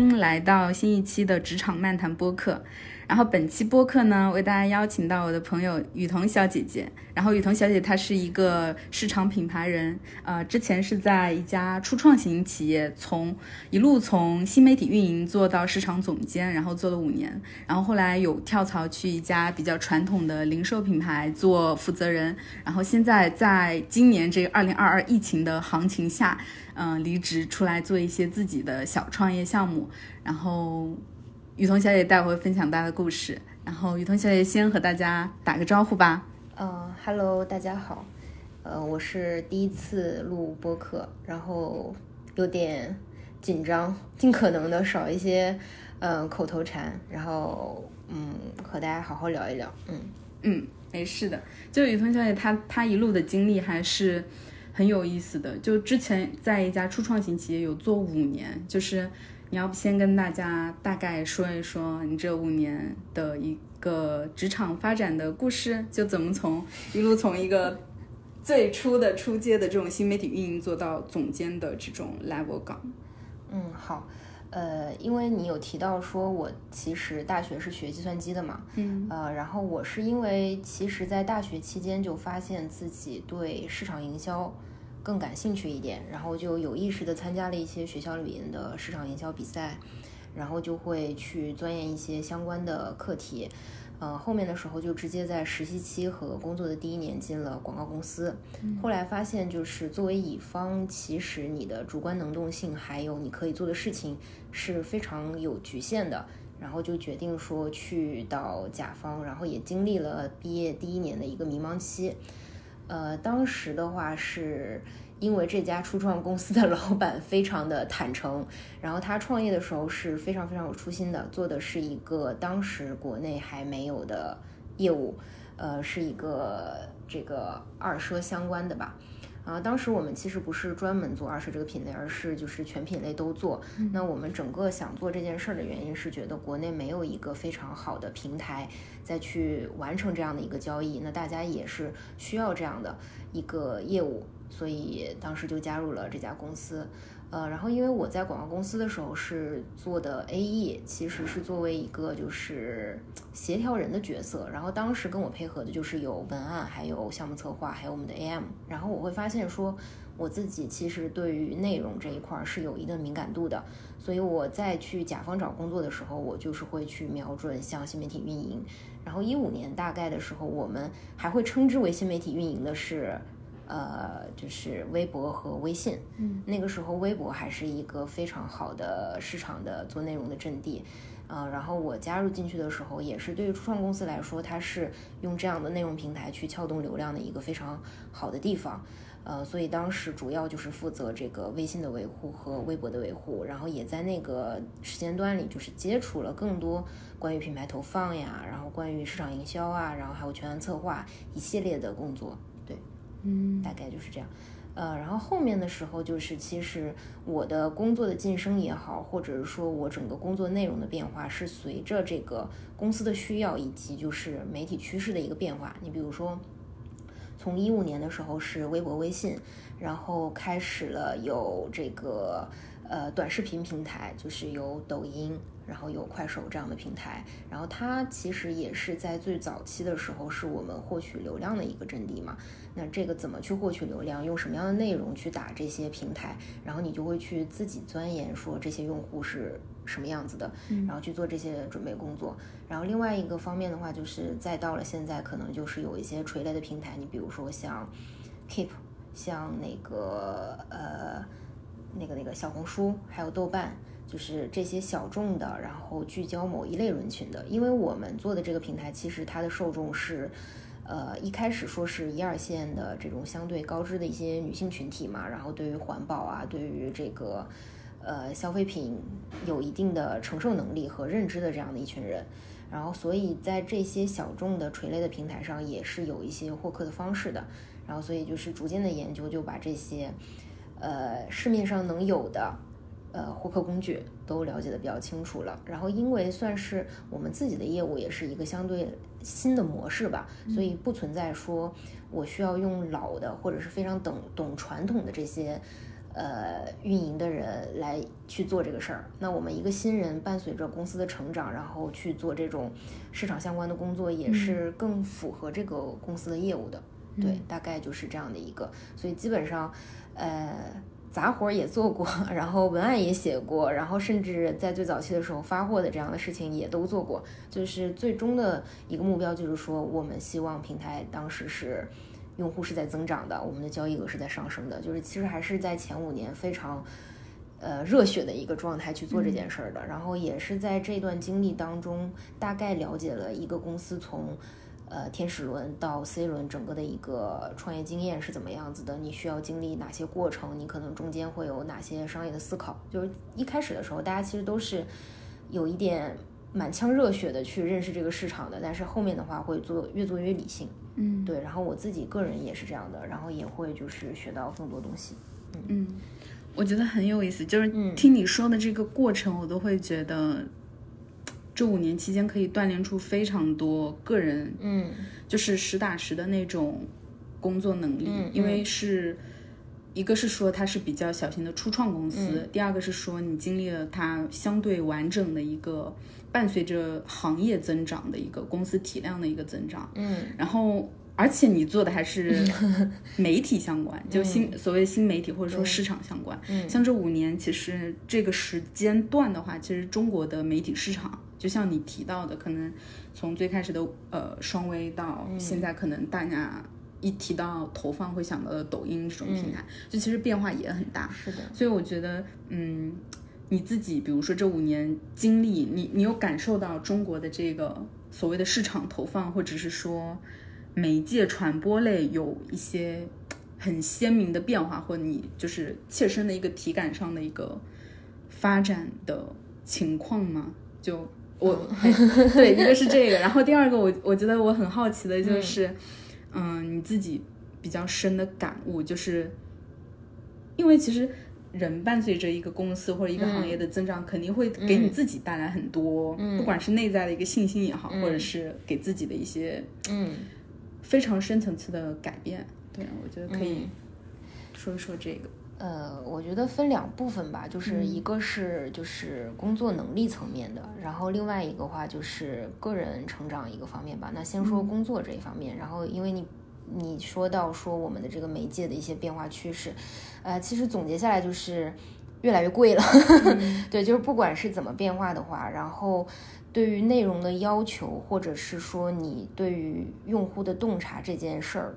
迎来到新一期的职场漫谈播客。然后本期播客呢，为大家邀请到我的朋友雨桐小姐姐。然后雨桐小姐她是一个市场品牌人，呃，之前是在一家初创型企业，从一路从新媒体运营做到市场总监，然后做了五年。然后后来有跳槽去一家比较传统的零售品牌做负责人。然后现在在今年这个二零二二疫情的行情下，嗯，离职出来做一些自己的小创业项目。然后。雨桐小姐待会分享她的故事，然后雨桐小姐先和大家打个招呼吧。嗯哈喽，大家好，呃，我是第一次录播客，然后有点紧张，尽可能的少一些嗯口头禅，然后嗯和大家好好聊一聊。嗯嗯，没事的。就雨桐小姐她她一路的经历还是很有意思的，就之前在一家初创型企业有做五年，就是。你要不先跟大家大概说一说你这五年的一个职场发展的故事，就怎么从一路从一个最初的初阶的这种新媒体运营做到总监的这种 level 岗。嗯，好，呃，因为你有提到说我其实大学是学计算机的嘛，嗯，呃，然后我是因为其实在大学期间就发现自己对市场营销。更感兴趣一点，然后就有意识的参加了一些学校里面的市场营销比赛，然后就会去钻研一些相关的课题。呃，后面的时候就直接在实习期和工作的第一年进了广告公司。后来发现，就是作为乙方，其实你的主观能动性还有你可以做的事情是非常有局限的。然后就决定说去到甲方，然后也经历了毕业第一年的一个迷茫期。呃，当时的话是因为这家初创公司的 老板非常的坦诚，然后他创业的时候是非常非常有初心的，做的是一个当时国内还没有的业务，呃，是一个这个二奢相关的吧。啊，当时我们其实不是专门做二手这个品类，而是就是全品类都做。那我们整个想做这件事儿的原因是觉得国内没有一个非常好的平台再去完成这样的一个交易，那大家也是需要这样的一个业务，所以当时就加入了这家公司。呃，然后因为我在广告公司的时候是做的 AE，其实是作为一个就是协调人的角色。然后当时跟我配合的就是有文案，还有项目策划，还有我们的 AM。然后我会发现说，我自己其实对于内容这一块是有一定敏感度的。所以我在去甲方找工作的时候，我就是会去瞄准像新媒体运营。然后一五年大概的时候，我们还会称之为新媒体运营的是。呃，就是微博和微信，嗯，那个时候微博还是一个非常好的市场的做内容的阵地，呃，然后我加入进去的时候，也是对于初创公司来说，它是用这样的内容平台去撬动流量的一个非常好的地方，呃，所以当时主要就是负责这个微信的维护和微博的维护，然后也在那个时间段里就是接触了更多关于品牌投放呀，然后关于市场营销啊，然后还有全案策划一系列的工作。嗯，大概就是这样，呃，然后后面的时候就是，其实我的工作的晋升也好，或者是说我整个工作内容的变化，是随着这个公司的需要以及就是媒体趋势的一个变化。你比如说，从一五年的时候是微博、微信，然后开始了有这个。呃，短视频平台就是有抖音，然后有快手这样的平台，然后它其实也是在最早期的时候是我们获取流量的一个阵地嘛。那这个怎么去获取流量，用什么样的内容去打这些平台，然后你就会去自己钻研说这些用户是什么样子的，然后去做这些准备工作。然后另外一个方面的话，就是再到了现在，可能就是有一些垂类的平台，你比如说像 Keep，像那个呃。那个那个小红书还有豆瓣，就是这些小众的，然后聚焦某一类人群的。因为我们做的这个平台，其实它的受众是，呃，一开始说是一二线的这种相对高知的一些女性群体嘛，然后对于环保啊，对于这个呃消费品有一定的承受能力和认知的这样的一群人。然后所以在这些小众的垂类的平台上，也是有一些获客的方式的。然后所以就是逐渐的研究，就把这些。呃，市面上能有的，呃，获客工具都了解的比较清楚了。然后，因为算是我们自己的业务，也是一个相对新的模式吧，所以不存在说我需要用老的或者是非常懂懂传统的这些呃，运营的人来去做这个事儿。那我们一个新人伴随着公司的成长，然后去做这种市场相关的工作，也是更符合这个公司的业务的。对，大概就是这样的一个。所以基本上，呃，杂活也做过，然后文案也写过，然后甚至在最早期的时候发货的这样的事情也都做过。就是最终的一个目标，就是说我们希望平台当时是。用户是在增长的，我们的交易额是在上升的，就是其实还是在前五年非常，呃热血的一个状态去做这件事儿的。然后也是在这段经历当中，大概了解了一个公司从，呃天使轮到 C 轮整个的一个创业经验是怎么样子的，你需要经历哪些过程，你可能中间会有哪些商业的思考。就是一开始的时候，大家其实都是有一点。满腔热血的去认识这个市场的，但是后面的话会做越做越理性，嗯，对。然后我自己个人也是这样的，然后也会就是学到更多东西，嗯，我觉得很有意思，就是听你说的这个过程，我都会觉得这五年期间可以锻炼出非常多个人，嗯，就是实打实的那种工作能力，因为是。一个是说它是比较小型的初创公司，第二个是说你经历了它相对完整的一个伴随着行业增长的一个公司体量的一个增长，嗯，然后而且你做的还是 媒体相关，就新所谓新媒体或者说市场相关，嗯，像这五年其实这个时间段的话，其实中国的媒体市场就像你提到的，可能从最开始的呃双微到现在可能大家。一提到投放会想到的抖音这种平台，就其实变化也很大。是的，所以我觉得，嗯，你自己比如说这五年经历，你你有感受到中国的这个所谓的市场投放，或者是说媒介传播类有一些很鲜明的变化，或你就是切身的一个体感上的一个发展的情况吗？就我 对，一个是这个，然后第二个，我我觉得我很好奇的就是。嗯，你自己比较深的感悟，就是因为其实人伴随着一个公司或者一个行业的增长，肯定会给你自己带来很多，不管是内在的一个信心也好，或者是给自己的一些嗯非常深层次的改变。对，我觉得可以说一说这个。呃，我觉得分两部分吧，就是一个是就是工作能力层面的，然后另外一个话就是个人成长一个方面吧。那先说工作这一方面，然后因为你你说到说我们的这个媒介的一些变化趋势，呃，其实总结下来就是越来越贵了。对，就是不管是怎么变化的话，然后对于内容的要求，或者是说你对于用户的洞察这件事儿，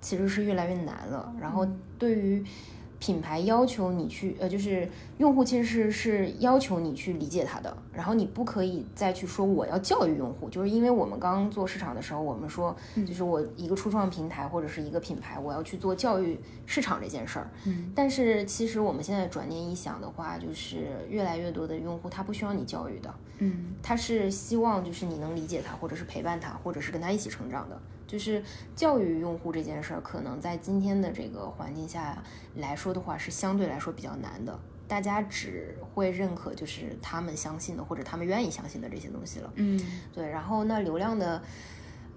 其实是越来越难了。然后对于品牌要求你去，呃，就是用户其实是是要求你去理解他的，然后你不可以再去说我要教育用户，就是因为我们刚做市场的时候，我们说，就是我一个初创平台或者是一个品牌，我要去做教育市场这件事儿。嗯，但是其实我们现在转念一想的话，就是越来越多的用户他不需要你教育的，嗯，他是希望就是你能理解他，或者是陪伴他，或者是跟他一起成长的。就是教育用户这件事儿，可能在今天的这个环境下来说的话，是相对来说比较难的。大家只会认可就是他们相信的或者他们愿意相信的这些东西了。嗯，对。然后那流量的。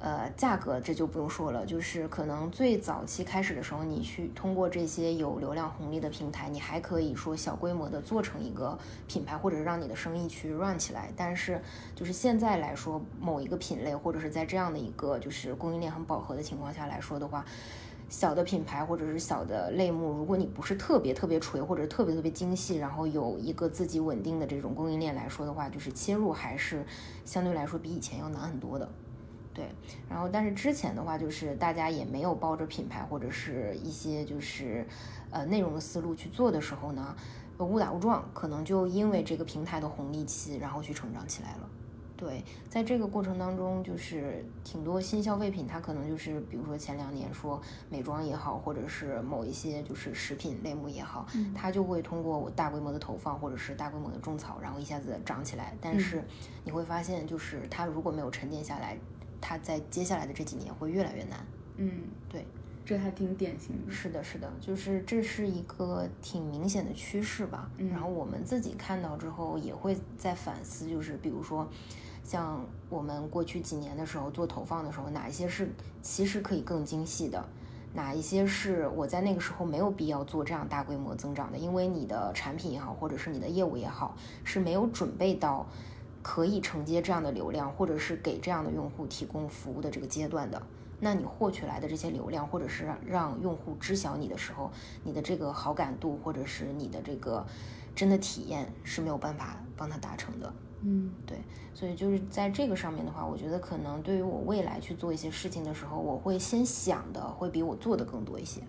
呃，价格这就不用说了，就是可能最早期开始的时候，你去通过这些有流量红利的平台，你还可以说小规模的做成一个品牌，或者是让你的生意去 run 起来。但是就是现在来说，某一个品类或者是在这样的一个就是供应链很饱和的情况下来说的话，小的品牌或者是小的类目，如果你不是特别特别锤或者特别特别精细，然后有一个自己稳定的这种供应链来说的话，就是切入还是相对来说比以前要难很多的。对，然后但是之前的话，就是大家也没有抱着品牌或者是一些就是呃内容的思路去做的时候呢，误打误撞，可能就因为这个平台的红利期，然后去成长起来了。对，在这个过程当中，就是挺多新消费品，它可能就是比如说前两年说美妆也好，或者是某一些就是食品类目也好，它就会通过我大规模的投放或者是大规模的种草，然后一下子涨起来。但是你会发现，就是它如果没有沉淀下来。它在接下来的这几年会越来越难。嗯，对，这还挺典型的。是的，是的，就是这是一个挺明显的趋势吧。然后我们自己看到之后也会在反思，就是比如说，像我们过去几年的时候做投放的时候，哪一些是其实可以更精细的，哪一些是我在那个时候没有必要做这样大规模增长的，因为你的产品也好，或者是你的业务也好，是没有准备到可以承接这样的流量，或者是给这样的用户提供服务的这个阶段的。那你获取来的这些流量，或者是让用户知晓你的时候，你的这个好感度，或者是你的这个真的体验是没有办法帮他达成的。嗯，对，所以就是在这个上面的话，我觉得可能对于我未来去做一些事情的时候，我会先想的会比我做的更多一些。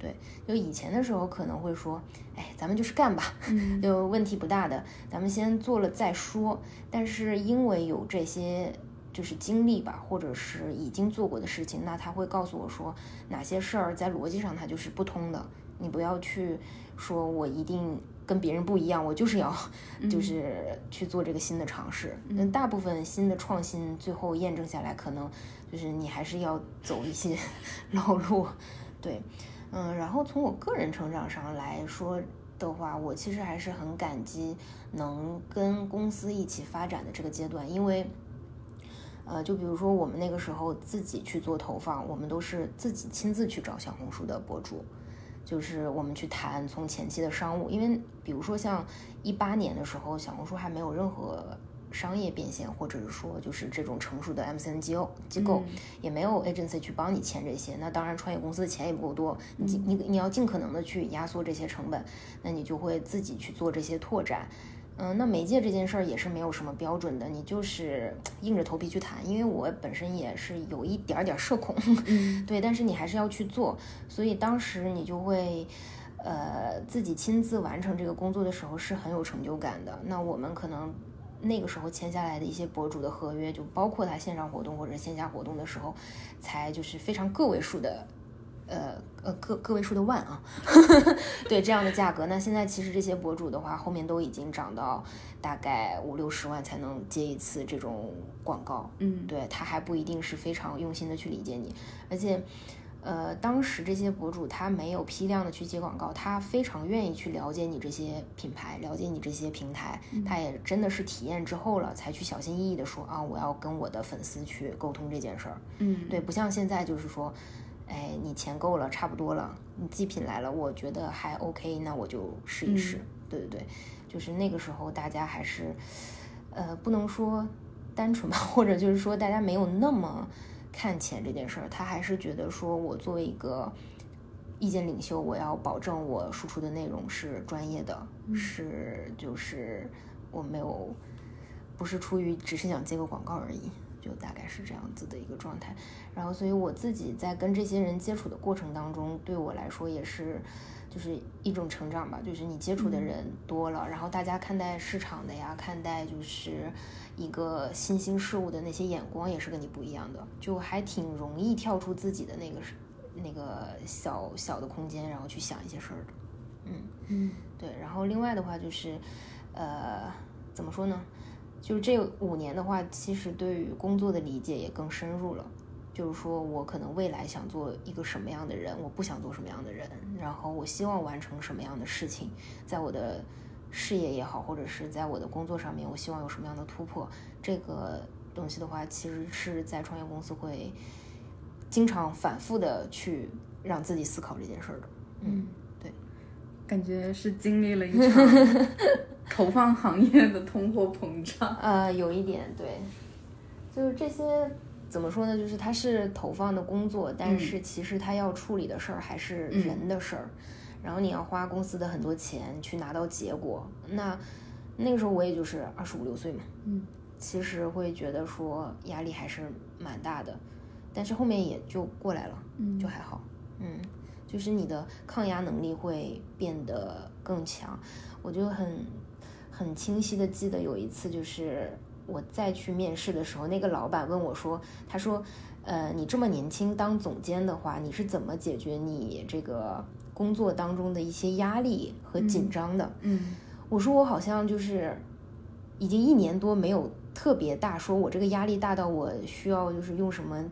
对，就以前的时候可能会说，哎，咱们就是干吧，就问题不大的，咱们先做了再说。但是因为有这些。就是经历吧，或者是已经做过的事情，那他会告诉我说哪些事儿在逻辑上它就是不通的。你不要去说我一定跟别人不一样，我就是要 就是去做这个新的尝试。那大部分新的创新最后验证下来，可能就是你还是要走一些 老路。对，嗯，然后从我个人成长上来说的话，我其实还是很感激能跟公司一起发展的这个阶段，因为。呃，就比如说我们那个时候自己去做投放，我们都是自己亲自去找小红书的博主，就是我们去谈从前期的商务，因为比如说像一八年的时候，小红书还没有任何商业变现，或者是说就是这种成熟的 MCN 机构机构，也没有 agency 去帮你签这些，那当然创业公司的钱也不够多，你你你要尽可能的去压缩这些成本，那你就会自己去做这些拓展。嗯，那媒介这件事儿也是没有什么标准的，你就是硬着头皮去谈。因为我本身也是有一点点社恐，对，但是你还是要去做。所以当时你就会，呃，自己亲自完成这个工作的时候是很有成就感的。那我们可能那个时候签下来的一些博主的合约，就包括他线上活动或者线下活动的时候，才就是非常个位数的。呃呃个个位数的万啊，对这样的价格，那现在其实这些博主的话，后面都已经涨到大概五六十万才能接一次这种广告，嗯，对他还不一定是非常用心的去理解你，而且，呃，当时这些博主他没有批量的去接广告，他非常愿意去了解你这些品牌，了解你这些平台，他也真的是体验之后了，才去小心翼翼的说啊，我要跟我的粉丝去沟通这件事儿，嗯，对，不像现在就是说。哎，你钱够了，差不多了，你祭品来了，我觉得还 OK，那我就试一试。对对对，就是那个时候大家还是，呃，不能说单纯吧，或者就是说大家没有那么看钱这件事儿，他还是觉得说我作为一个意见领袖，我要保证我输出的内容是专业的，是就是我没有不是出于只是想接个广告而已。就大概是这样子的一个状态，然后，所以我自己在跟这些人接触的过程当中，对我来说也是，就是一种成长吧。就是你接触的人多了，然后大家看待市场的呀，看待就是一个新兴事物的那些眼光也是跟你不一样的，就还挺容易跳出自己的那个那个小小的空间，然后去想一些事儿的。嗯嗯，对。然后另外的话就是，呃，怎么说呢？就是这五年的话，其实对于工作的理解也更深入了。就是说我可能未来想做一个什么样的人，我不想做什么样的人，然后我希望完成什么样的事情，在我的事业也好，或者是在我的工作上面，我希望有什么样的突破。这个东西的话，其实是在创业公司会经常反复的去让自己思考这件事儿的。嗯，对，感觉是经历了一场。投放行业的通货膨胀，呃，有一点对，就是这些怎么说呢？就是它是投放的工作，但是其实它要处理的事儿还是人的事儿，然后你要花公司的很多钱去拿到结果。那那个时候我也就是二十五六岁嘛，嗯，其实会觉得说压力还是蛮大的，但是后面也就过来了，嗯，就还好，嗯，就是你的抗压能力会变得更强，我就很。很清晰的记得有一次，就是我再去面试的时候，那个老板问我说：“他说，呃，你这么年轻当总监的话，你是怎么解决你这个工作当中的一些压力和紧张的？”嗯，我说我好像就是已经一年多没有特别大，说我这个压力大到我需要就是用什么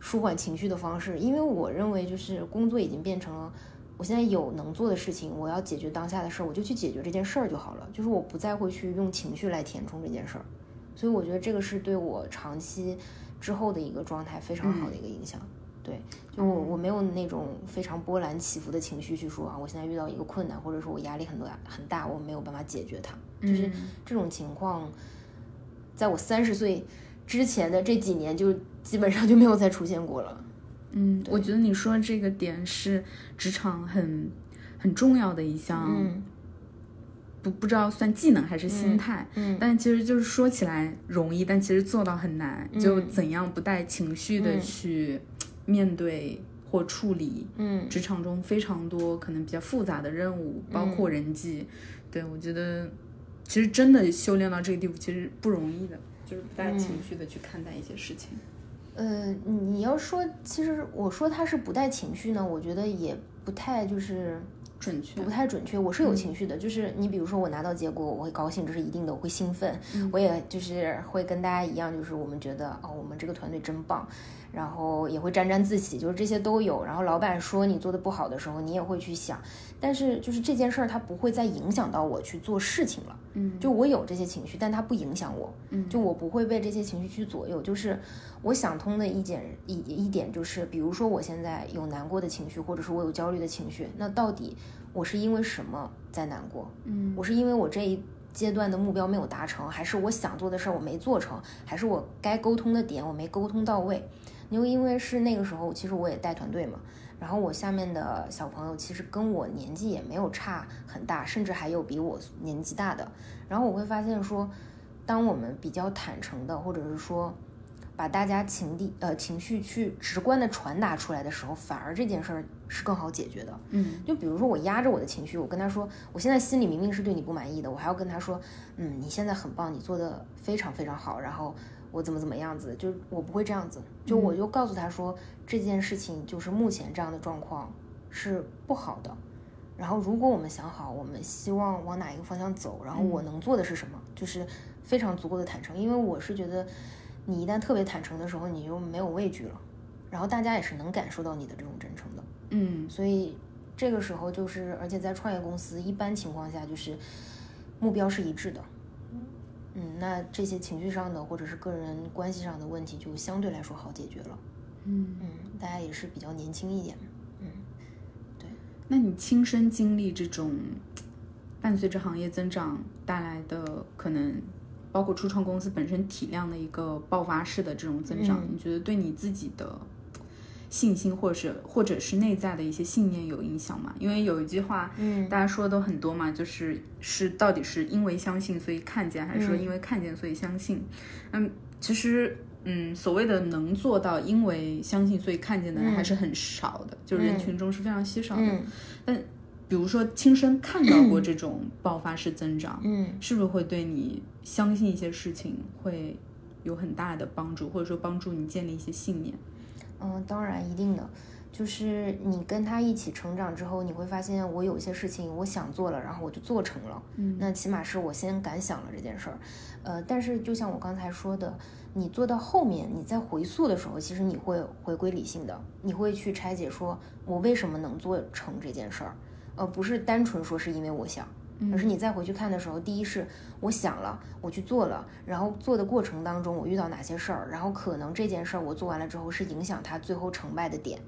舒缓情绪的方式，因为我认为就是工作已经变成了。我现在有能做的事情，我要解决当下的事儿，我就去解决这件事儿就好了。就是我不再会去用情绪来填充这件事儿，所以我觉得这个是对我长期之后的一个状态非常好的一个影响。对，就我我没有那种非常波澜起伏的情绪去说啊，我现在遇到一个困难，或者说我压力很多很大，我没有办法解决它，就是这种情况，在我三十岁之前的这几年就基本上就没有再出现过了。嗯，我觉得你说这个点是职场很很重要的一项。不不知道算技能还是心态，嗯，但其实就是说起来容易，但其实做到很难。就怎样不带情绪的去面对或处理，嗯，职场中非常多可能比较复杂的任务，包括人际。对我觉得，其实真的修炼到这个地步，其实不容易的，就是不带情绪的去看待一些事情。呃，你要说，其实我说他是不带情绪呢，我觉得也不太就是。准确不太准确，我是有情绪的，就是你比如说我拿到结果，我会高兴，这是一定的，我会兴奋，我也就是会跟大家一样，就是我们觉得哦，我们这个团队真棒。然后也会沾沾自喜，就是这些都有。然后老板说你做的不好的时候，你也会去想。但是就是这件事儿，它不会再影响到我去做事情了。嗯，就我有这些情绪，但它不影响我。嗯，就我不会被这些情绪去左右。就是我想通的一点一一点就是，比如说我现在有难过的情绪，或者是我有焦虑的情绪，那到底我是因为什么在难过？嗯，我是因为我这一阶段的目标没有达成，还是我想做的事儿我没做成，还是我该沟通的点我没沟通到位？因为因为是那个时候，其实我也带团队嘛，然后我下面的小朋友其实跟我年纪也没有差很大，甚至还有比我年纪大的。然后我会发现说，当我们比较坦诚的，或者是说把大家情地呃情绪去直观的传达出来的时候，反而这件事儿是更好解决的。嗯，就比如说我压着我的情绪，我跟他说，我现在心里明明是对你不满意的，我还要跟他说，嗯，你现在很棒，你做的非常非常好，然后。我怎么怎么样子，就我不会这样子，就我就告诉他说这件事情就是目前这样的状况是不好的，然后如果我们想好我们希望往哪一个方向走，然后我能做的是什么，就是非常足够的坦诚，因为我是觉得你一旦特别坦诚的时候，你就没有畏惧了，然后大家也是能感受到你的这种真诚的，嗯，所以这个时候就是，而且在创业公司一般情况下就是目标是一致的。嗯，那这些情绪上的或者是个人关系上的问题就相对来说好解决了。嗯嗯，大家也是比较年轻一点。嗯，对。那你亲身经历这种伴随着行业增长带来的可能，包括初创公司本身体量的一个爆发式的这种增长，你觉得对你自己的？信心，或者是或者是内在的一些信念有影响吗？因为有一句话，嗯，大家说的都很多嘛，就是是到底是因为相信所以看见，还是说因为看见所以相信？嗯，其实，嗯，所谓的能做到因为相信所以看见的人还是很少的，就人群中是非常稀少的。但比如说亲身看到过这种爆发式增长，嗯，是不是会对你相信一些事情会有很大的帮助，或者说帮助你建立一些信念？嗯，当然一定的，就是你跟他一起成长之后，你会发现我有一些事情我想做了，然后我就做成了。嗯，那起码是我先敢想了这件事儿。呃，但是就像我刚才说的，你做到后面，你在回溯的时候，其实你会回归理性的，你会去拆解说我为什么能做成这件事儿，而不是单纯说是因为我想。而是你再回去看的时候，第一是我想了，我去做了，然后做的过程当中我遇到哪些事儿，然后可能这件事儿我做完了之后是影响他最后成败的点。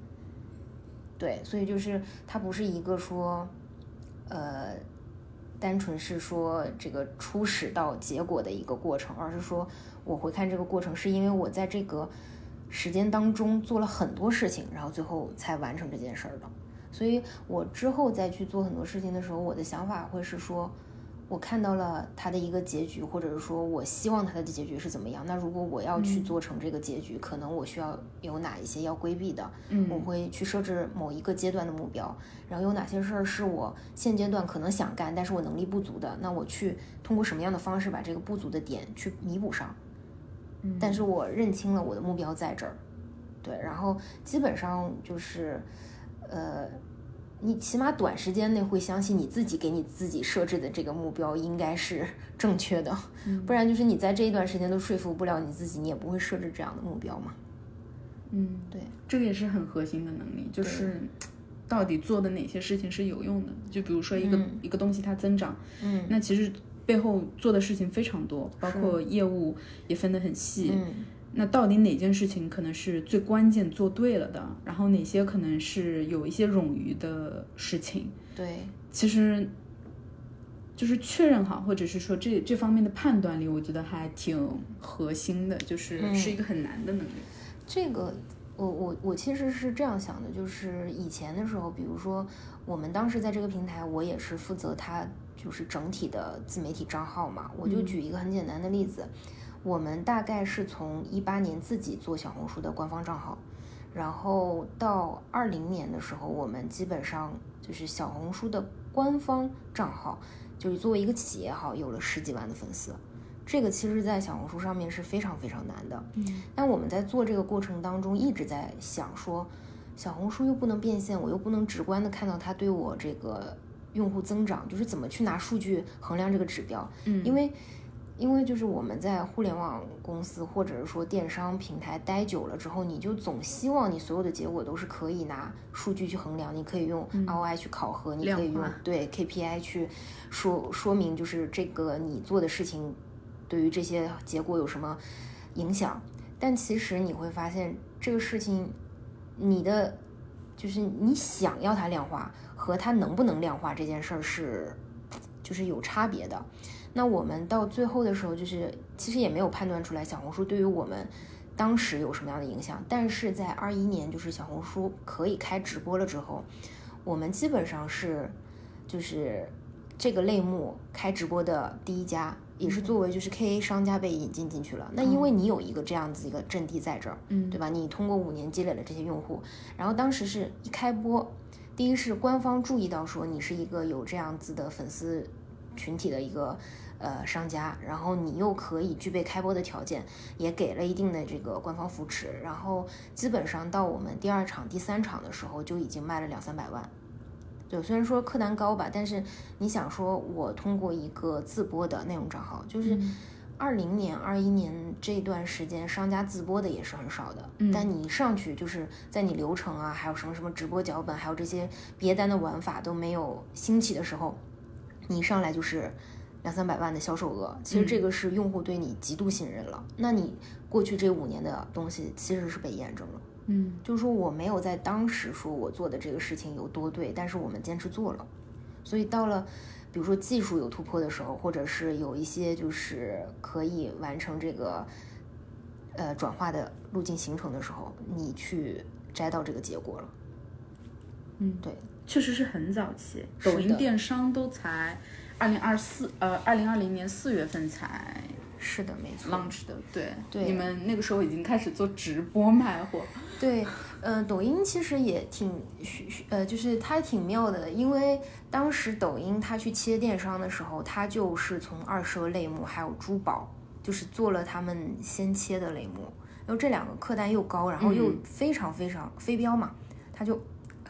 对，所以就是它不是一个说，呃，单纯是说这个初始到结果的一个过程，而是说我回看这个过程是因为我在这个时间当中做了很多事情，然后最后才完成这件事儿的。所以我之后再去做很多事情的时候，我的想法会是说，我看到了他的一个结局，或者是说我希望他的结局是怎么样。那如果我要去做成这个结局，可能我需要有哪一些要规避的？嗯，我会去设置某一个阶段的目标，然后有哪些事儿是我现阶段可能想干，但是我能力不足的，那我去通过什么样的方式把这个不足的点去弥补上？嗯，但是我认清了我的目标在这儿，对，然后基本上就是。呃，你起码短时间内会相信你自己给你自己设置的这个目标应该是正确的，不然就是你在这一段时间都说服不了你自己，你也不会设置这样的目标嘛。嗯，对，这个也是很核心的能力，就是到底做的哪些事情是有用的。就比如说一个一个东西它增长，嗯，那其实背后做的事情非常多，包括业务也分得很细。嗯。那到底哪件事情可能是最关键做对了的，然后哪些可能是有一些冗余的事情？对，其实就是确认好，或者是说这这方面的判断力，我觉得还挺核心的，就是嗯是一个很难的能力。这个，我我我其实是这样想的，就是以前的时候，比如说我们当时在这个平台，我也是负责它就是整体的自媒体账号嘛。我就举一个很简单的例子，我们大概是从一八年自己做小红书的官方账号，然后到二零年的时候，我们基本上就是小红书的官方账号，就是作为一个企业号，有了十几万的粉丝。这个其实，在小红书上面是非常非常难的。嗯但我们在做这个过程当中，一直在想说，小红书又不能变现，我又不能直观的看到它对我这个用户增长，就是怎么去拿数据衡量这个指标？嗯，因为，因为就是我们在互联网公司或者是说电商平台待久了之后，你就总希望你所有的结果都是可以拿数据去衡量，你可以用 ROI 去考核，你可以用对 KPI 去说说明，就是这个你做的事情对于这些结果有什么影响。但其实你会发现，这个事情，你的就是你想要它量化和它能不能量化这件事儿是，就是有差别的。那我们到最后的时候，就是其实也没有判断出来小红书对于我们当时有什么样的影响。但是在二一年，就是小红书可以开直播了之后，我们基本上是就是这个类目开直播的第一家，也是作为就是 KA 商家被引进进去了。那因为你有一个这样子一个阵地在这儿，嗯对吧？你通过五年积累了这些用户，然后当时是一开播，第一是官方注意到说你是一个有这样子的粉丝群体的一个呃商家，然后你又可以具备开播的条件，也给了一定的这个官方扶持，然后基本上到我们第二场、第三场的时候就已经卖了两三百万。对，虽然说客单高吧，但是你想说，我通过一个自播的内容账号，就是二零年、二一年这段时间，商家自播的也是很少的。嗯但你一上去就是在你流程啊，还有什么什么直播脚本，还有这些别单的玩法都没有兴起的时候，你一上来就是两三百万的销售额，其实这个是用户对你极度信任了。那你过去这五年的东西其实是被验证了。嗯就是说我没有在当时说我做的这个事情有多对，但是我们坚持做了，所以到了比如说技术有突破的时候，或者是有一些就是可以完成这个呃转化的路径形成的时候，你去摘到这个结果了。嗯，对，确实是很早期，抖音电商都才二零二四呃二零二零年四月份才是的，没错。launch 的，对，对。你们那个时候已经开始做直播卖货，对，呃，抖音其实也挺呃，就是它挺妙的，因为当时抖音它去切电商的时候，它就是从二奢类目还有珠宝，就是做了他们先切的类目，然后这两个客单又高，然后又嗯。非常非常非标嘛，它就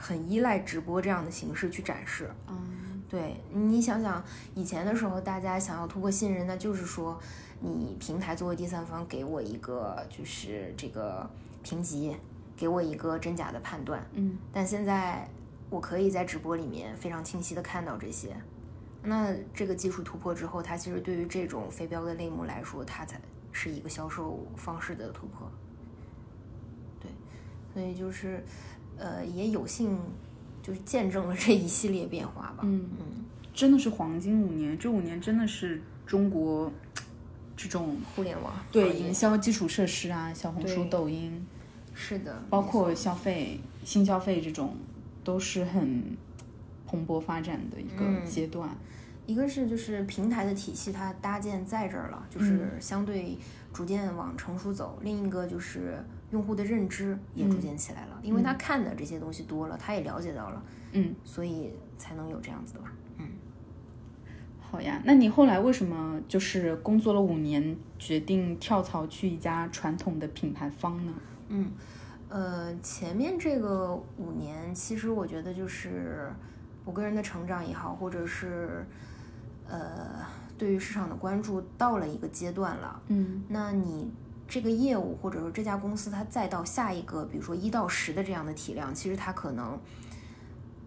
很依赖直播这样的形式去展示。嗯，对你想想，以前的时候，大家想要突破信任，那就是说，你平台作为第三方给我一个就是这个评级，给我一个真假的判断。嗯，但现在我可以在直播里面非常清晰的看到这些。那这个技术突破之后，它其实对于这种非标的类目来说，它才是一个销售方式的突破。对，所以就是，呃，也有幸就是见证了这一系列变化吧。嗯嗯。真的是黄金五年，这五年真的是中国这种互联网对营销基础设施啊，小红书、抖音，是的，包括消费、新消费这种，都是很蓬勃发展的一个嗯阶段。一个是就是平台的体系它搭建在这儿了，就是嗯相对逐渐往成熟走；另一个就是用户的认知也逐渐起来了，因为他看的这些东西多了，他也了解到了，嗯，所以才能有这样子的吧。嗯好呀，那你后来为什么就是工作了五年，决定跳槽去一家传统的品牌方呢？嗯，呃，前面这个五年，其实我觉得就是我个人的成长也好，或者是呃对于市场的关注到了一个阶段了。嗯那你这个业务或者说这家公司，它再到下一个，比如说一到十的这样的体量，其实它可能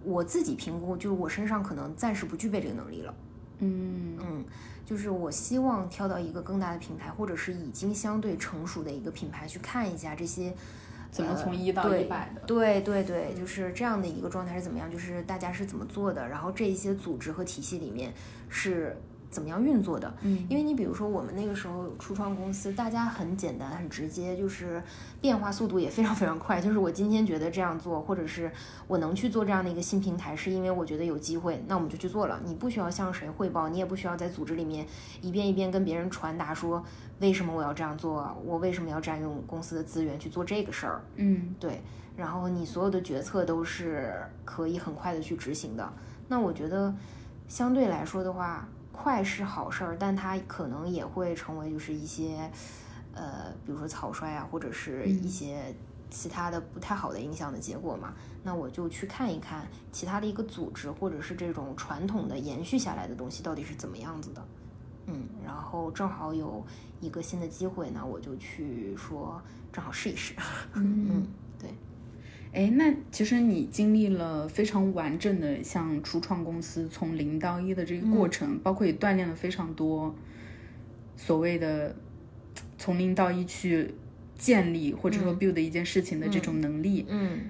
我自己评估，就是我身上可能暂时不具备这个能力了。嗯嗯，就是我希望跳到一个更大的平台，或者是已经相对成熟的一个品牌去看一下这些。怎么从一到一百的？对对对，就是这样的一个状态是怎么样？就是大家是怎么做的？然后这一些组织和体系里面是。怎么样运作的？嗯，因为你比如说我们那个时候初创公司，大家很简单很直接，就是变化速度也非常非常快。就是我今天觉得这样做，或者是我能去做这样的一个新平台，是因为我觉得有机会，那我们就去做了。你不需要向谁汇报，你也不需要在组织里面一遍一遍跟别人传达说为什么我要这样做，我为什么要占用公司的资源去做这个事儿。嗯，对。然后你所有的决策都是可以很快的去执行的。那我觉得相对来说的话。快是好事儿，但它可能也会成为就是一些，呃，比如说草率啊，或者是一些其他的不太好的影响的结果嘛。那我就去看一看其他的一个组织，或者是这种传统的延续下来的东西到底是怎么样子的。嗯，然后正好有一个新的机会呢，我就去说正好试一试。嗯，对。哎，那其实你经历了非常完整的像初创公司从零到一的这个过程，包括也锻炼了非常多所谓的从零到一去建立或者说 build 一件事情的这种能力。嗯，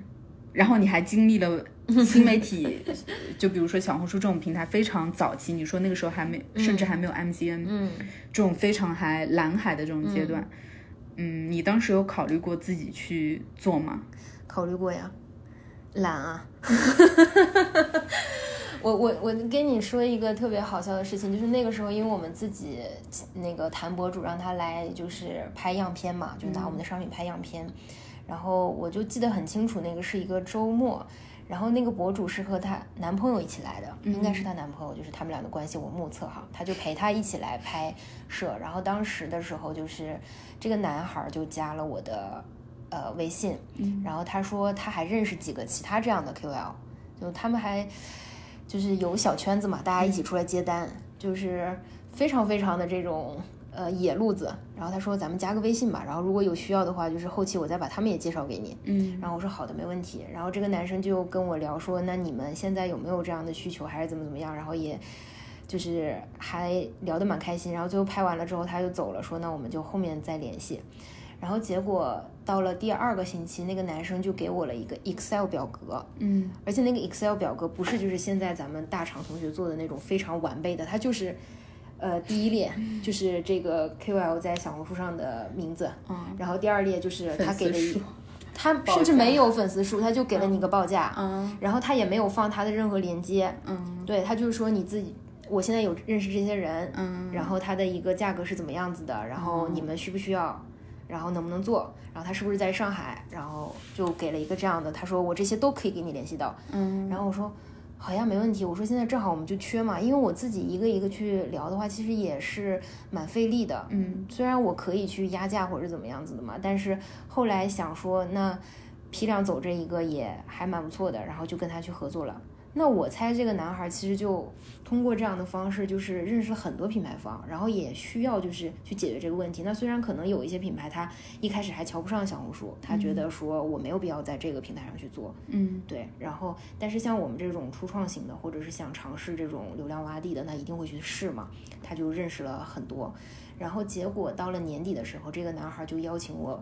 然后你还经历了新媒体，就比如说小红书这种平台非常早期，你说那个时候还没，甚至还没有 MCN，嗯，这种非常还蓝海的这种阶段，嗯，你当时有考虑过自己去做吗？考虑过呀，懒啊！我我我跟你说一个特别好笑的事情，就是那个时候，因为我们自己那个谭博主让他来就是拍样片嘛，就拿我们的商品拍样片，然后我就记得很清楚，那个是一个周末，然后那个博主是和她男朋友一起来的，应该是她男朋友，就是他们俩的关系我目测哈，她就陪她一起来拍摄，然后当时的时候就是这个男孩就加了我的。呃，微信，然后他说他还认识几个其他这样的 QL，就他们还就是有小圈子嘛，大家一起出来接单，就是非常非常的这种呃野路子。然后他说咱们加个微信吧，然后如果有需要的话，就是后期我再把他们也介绍给你。嗯，然后我说好的，没问题。然后这个男生就跟我聊说，那你们现在有没有这样的需求，还是怎么怎么样？然后也就是还聊得蛮开心。然后最后拍完了之后他就走了，说那我们就后面再联系。然后结果到了第二个星期，那个男生就给我了一个 Excel 表格，嗯，而且那个 Excel 表格不是就是现在咱们大厂同学做的那种非常完备的，他就是，呃，第一列就是这个 KOL 在小红书上的名字，嗯，然后第二列就是他给的一，他甚至没有粉丝数，他就给了你一个报价，嗯，然后他也没有放他的任何链接，嗯，对他就是说你自己，我现在有认识这些人，嗯，然后他的一个价格是怎么样子的，然后你们需不需要？然后能不能做？然后他是不是在上海？然后就给了一个这样的，他说我这些都可以给你联系到。嗯，然后我说好呀，没问题。我说现在正好我们就缺嘛，因为我自己一个一个去聊的话，其实也是蛮费力的。嗯，虽然我可以去压价或者怎么样子的嘛，但是后来想说，那批量走这一个也还蛮不错的，然后就跟他去合作了。那我猜这个男孩其实就通过这样的方式，就是认识了很多品牌方，然后也需要就是去解决这个问题。那虽然可能有一些品牌他一开始还瞧不上小红书，他觉得说我没有必要在这个平台上去做，嗯，对。然后，但是像我们这种初创型的，或者是想尝试这种流量洼地的，那一定会去试嘛。他就认识了很多，然后结果到了年底的时候，这个男孩就邀请我。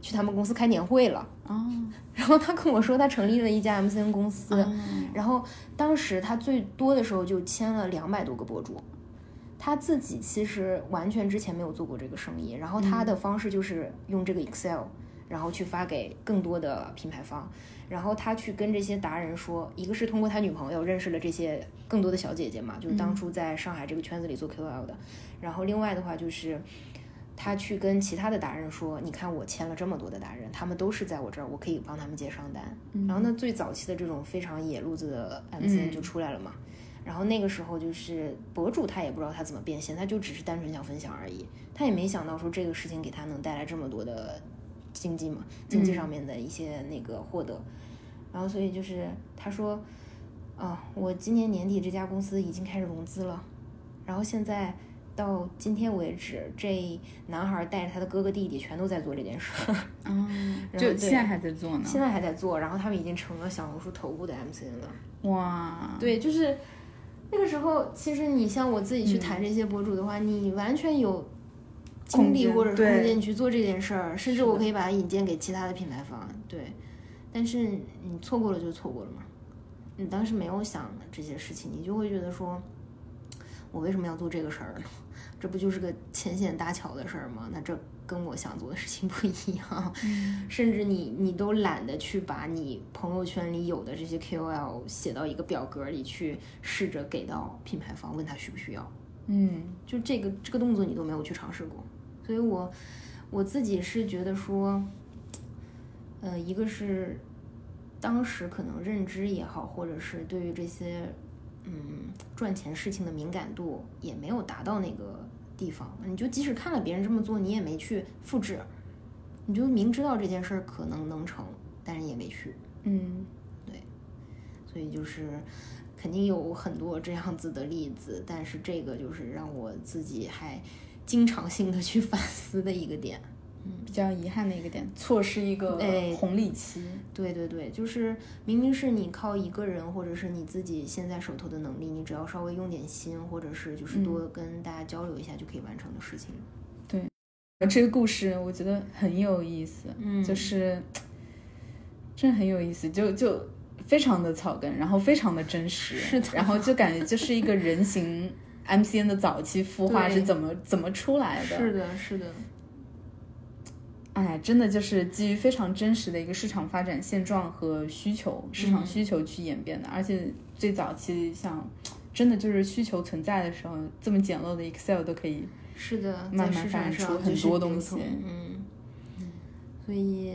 去他们公司开年会了哦，然后他跟我说他成立了一家 MCN 公司，然后当时他最多的时候就签了两百多个博主，他自己其实完全之前没有做过这个生意，然后他的方式就是用这个 Excel，然后去发给更多的品牌方，然后他去跟这些达人说，一个是通过他女朋友认识了这些更多的小姐姐嘛，就是当初在上海这个圈子里做 KOL 的，然后另外的话就是。他去跟其他的达人说：“你看，我签了这么多的达人，他们都是在我这儿，我可以帮他们接商单。然后呢，最早期的这种非常野路子的 MCN 就出来了嘛。然后那个时候就是博主，他也不知道他怎么变现，他就只是单纯想分享而已。他也没想到说这个事情给他能带来这么多的经济嘛，经济上面的一些那个获得。然后所以就是他说：啊，我今年年底这家公司已经开始融资了，然后现在。”到今天为止，这男孩带着他的哥哥弟弟全都在做这件事。嗯，就现在还在做呢。现在还在做，然后他们已经成了小红书头部的 MCN 了。哇，对，就是那个时候，其实你像我自己去谈这些博主的话，你完全有精力或者空间去做这件事儿，甚至我可以把它引荐给其他的品牌方。对，但是你错过了就错过了嘛。你当时没有想这些事情，你就会觉得说，我为什么要做这个事儿呢？这不就是个牵线搭桥的事儿吗？那这。跟我想做的事情不一样，甚至你你都懒得去把你朋友圈里有的这些 KOL 写到一个表格里去，试着给到品牌方问他需不需要。嗯，就这个这个动作你都没有去尝试过，所以我我自己是觉得说，呃，一个是当时可能认知也好，或者是对于这些嗯赚钱事情的敏感度也没有达到那个。地方，你就即使看了别人这么做，你也没去复制，你就明知道这件事儿可能能成，但是也没去。嗯，对，所以就是肯定有很多这样子的例子，但是这个就是让我自己还经常性的去反思的一个点。比较遗憾的一个点，错失一个红利期。对对对，就是明明是你靠一个人或者是你自己现在手头的能力，你只要稍微用点心，或者是就是多跟大家交流一下就可以完成的事情。对，这个故事我觉得很有意思，嗯，就是真的很有意思，就就非常的草根，然后非常的真实，是的，然后就感觉就是一个人形 MCN 的早期孵化是怎么怎么出来的？是的，是的。哎，真的就是基于非常真实的一个市场发展现状和需求，市场需求去演变的。而且最早期像，真的就是需求存在的时候，这么简陋的 Excel 都可以，是的，慢慢发展出很多东西。嗯，所以，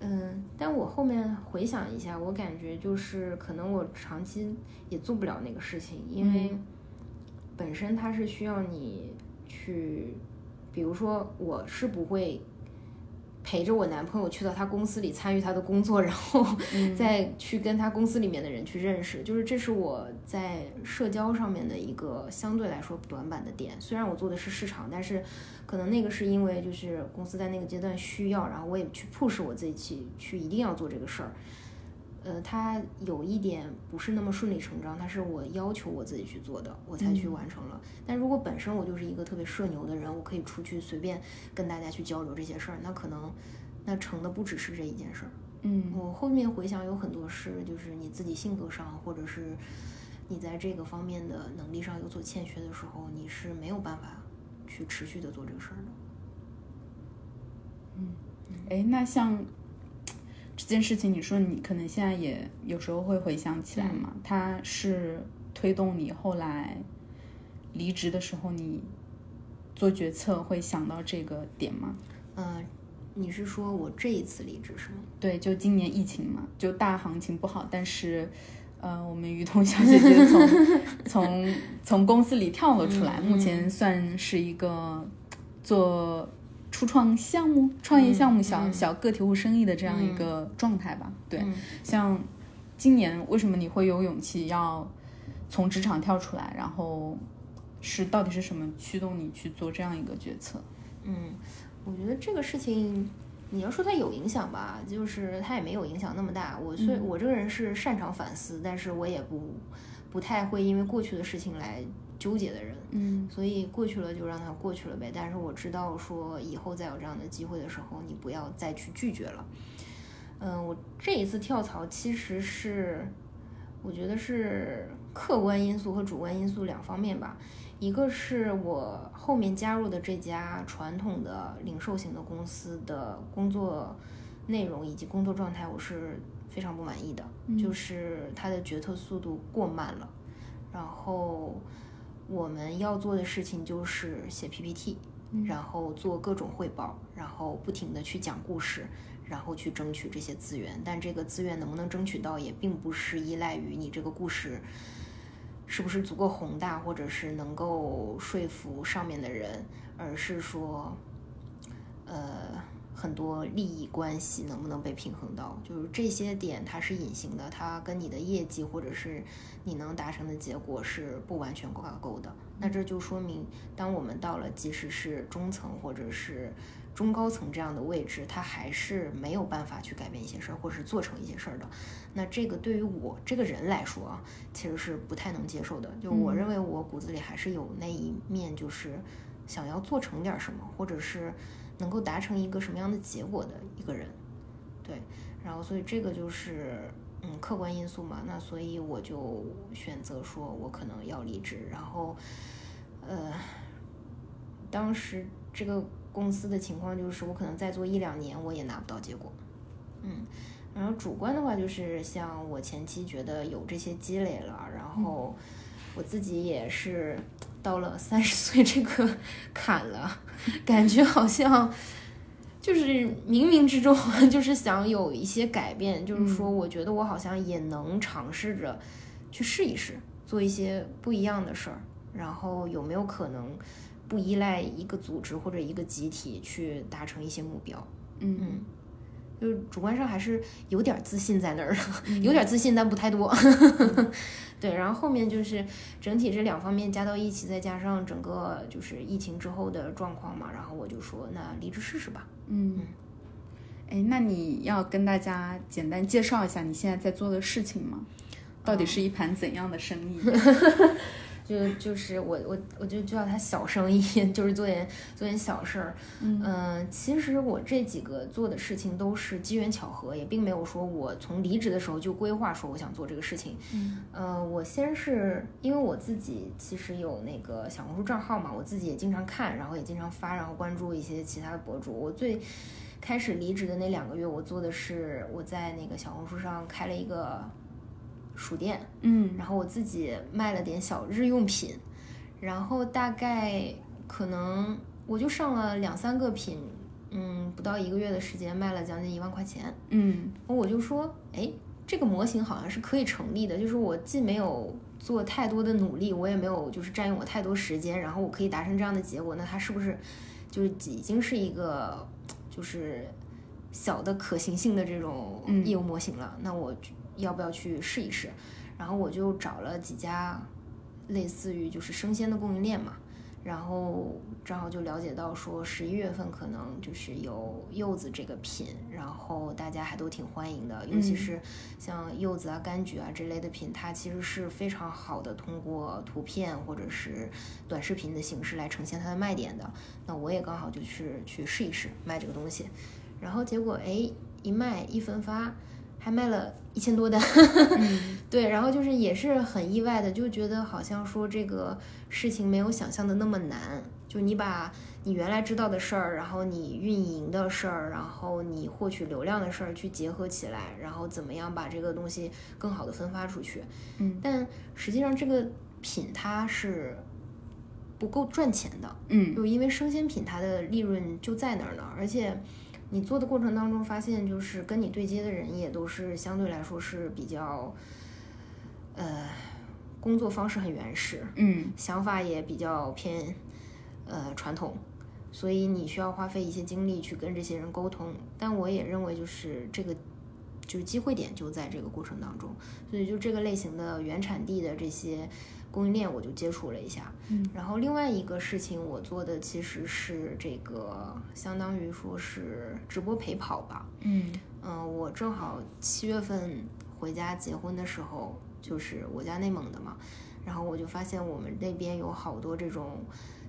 嗯，但我后面回想一下，我感觉就是可能我长期也做不了那个事情，因为本身它是需要你去，比如说我是不会。陪着我男朋友去到他公司里参与他的工作，然后再去跟他公司里面的人去认识，就是这是我在社交上面的一个相对来说短板的点。虽然我做的是市场，但是可能那个是因为就是公司在那个阶段需要，然后我也去 push 我自己去去一定要做这个事儿。呃，它有一点不是那么顺理成章，它是我要求我自己去做的，我才去完成了。但如果本身我就是一个特别社牛的人，我可以出去随便跟大家去交流这些事儿，那可能那成的不只是这一件事儿。嗯，我后面回想有很多事，就是你自己性格上，或者是你在这个方面的能力上有所欠缺的时候，你是没有办法去持续的做这个事儿的。嗯，哎，那像。这件事情，你说你可能现在也有时候会回想起来嘛？它是推动你后来离职的时候，你做决策会想到这个点吗？呃，你是说我这一次离职是吗？对，就今年疫情嘛，就大行情不好，但是呃，我们于彤小姐姐从 从从公司里跳了出来，目前算是一个做。初创项目、创业项目、小小个体户生意的这样一个状态吧。对，像今年为什么你会有勇气要从职场跳出来？然后是到底是什么驱动你去做这样一个决策？嗯，我觉得这个事情你要说它有影响吧，就是它也没有影响那么大。我虽我这个人是擅长反思，但是我也不不太会因为过去的事情来。纠结的人，嗯，所以过去了就让它过去了呗。但是我知道，说以后再有这样的机会的时候，你不要再去拒绝了。嗯，我这一次跳槽其实是，我觉得是客观因素和主观因素两方面吧。一个是我后面加入的这家传统的零售型的公司的工作内容以及工作状态，我是非常不满意的，就是它的决策速度过慢了，然后。我们要做的事情就是写 PPT，然后做各种汇报，然后不停的去讲故事，然后去争取这些资源。但这个资源能不能争取到，也并不是依赖于你这个故事是不是足够宏大，或者是能够说服上面的人，而是说，呃。很多利益关系能不能被平衡到？就是这些点它是隐形的，它跟你的业绩或者是你能达成的结果是不完全挂钩的。那这就说明，当我们到了即使是中层或者是中高层这样的位置，他还是没有办法去改变一些事儿，或者是做成一些事儿的。那这个对于我这个人来说啊，其实是不太能接受的。就我认为我骨子里还是有那一面，就是想要做成点什么，或者是能够达成一个什么样的结果的一个人。对，然后所以这个就是嗯客观因素嘛。那所以我就选择说我可能要离职，然后呃，当时这个。公司的情况就是，我可能再做一两年，我也拿不到结果。嗯，然后主观的话就是，像我前期觉得有这些积累了，然后我自己也是到了三十岁这个坎了，感觉好像就是冥冥之中 就是想有一些改变，就是说，我觉得我好像也能尝试着去试一试，做一些不一样的事儿，然后有没有可能？不依赖一个组织或者一个集体去达成一些目标，嗯，就是主观上还是有点自信在那儿的，有点自信但不太多。对，然后后面就是整体这两方面加到一起，再加上整个就是疫情之后的状况嘛，然后我就说那离职试试吧。嗯，哎，那你要跟大家简单介绍一下你现在在做的事情吗？到底是一盘怎样的生意？就就是我我我就叫他小生意，就是做点做点小事儿。嗯，其实我这几个做的事情都是机缘巧合，也并没有说我从离职的时候就规划说我想做这个事情。嗯，呃，我先是因为我自己其实有那个小红书账号嘛，我自己也经常看，然后也经常发，然后关注一些其他的博主。我最开始离职的那两个月，我做的是我在那个小红书上开了一个。书店，嗯，然后我自己卖了点小日用品，然后大概可能我就上了两三个品，嗯，不到一个月的时间卖了将近一万块钱，嗯，我就说，哎，这个模型好像是可以成立的，就是我既没有做太多的努力，我也没有就是占用我太多时间，然后我可以达成这样的结果，那它是不是就是已经是一个就是小的可行性的这种业务模型了？那我。要不要去试一试？然后我就找了几家类似于就是生鲜的供应链嘛，然后正好就了解到说十一月份可能就是有柚子这个品，然后大家还都挺欢迎的，尤其是像柚子啊、柑橘啊这类的品，它其实是非常好的通过图片或者是短视频的形式来呈现它的卖点的。那我也刚好就是去试一试卖这个东西，然后结果哎一卖一分发。还卖了一千多单，对，然后就是也是很意外的，就觉得好像说这个事情没有想象的那么难，就你把你原来知道的事儿，然后你运营的事儿，然后你获取流量的事儿去结合起来，然后怎么样把这个东西更好的分发出去，嗯，但实际上这个品它是不够赚钱的，嗯，就因为生鲜品它的利润就在那儿呢，而且。你做的过程当中，发现就是跟你对接的人也都是相对来说是比较，呃，工作方式很原始，嗯，想法也比较偏，呃，传统，所以你需要花费一些精力去跟这些人沟通。但我也认为，就是这个就是机会点就在这个过程当中，所以就这个类型的原产地的这些。供应链我就接触了一下，嗯，然后另外一个事情我做的其实是这个，相当于说是直播陪跑吧，嗯嗯，我正好七月份回家结婚的时候，就是我家内蒙的嘛，然后我就发现我们那边有好多这种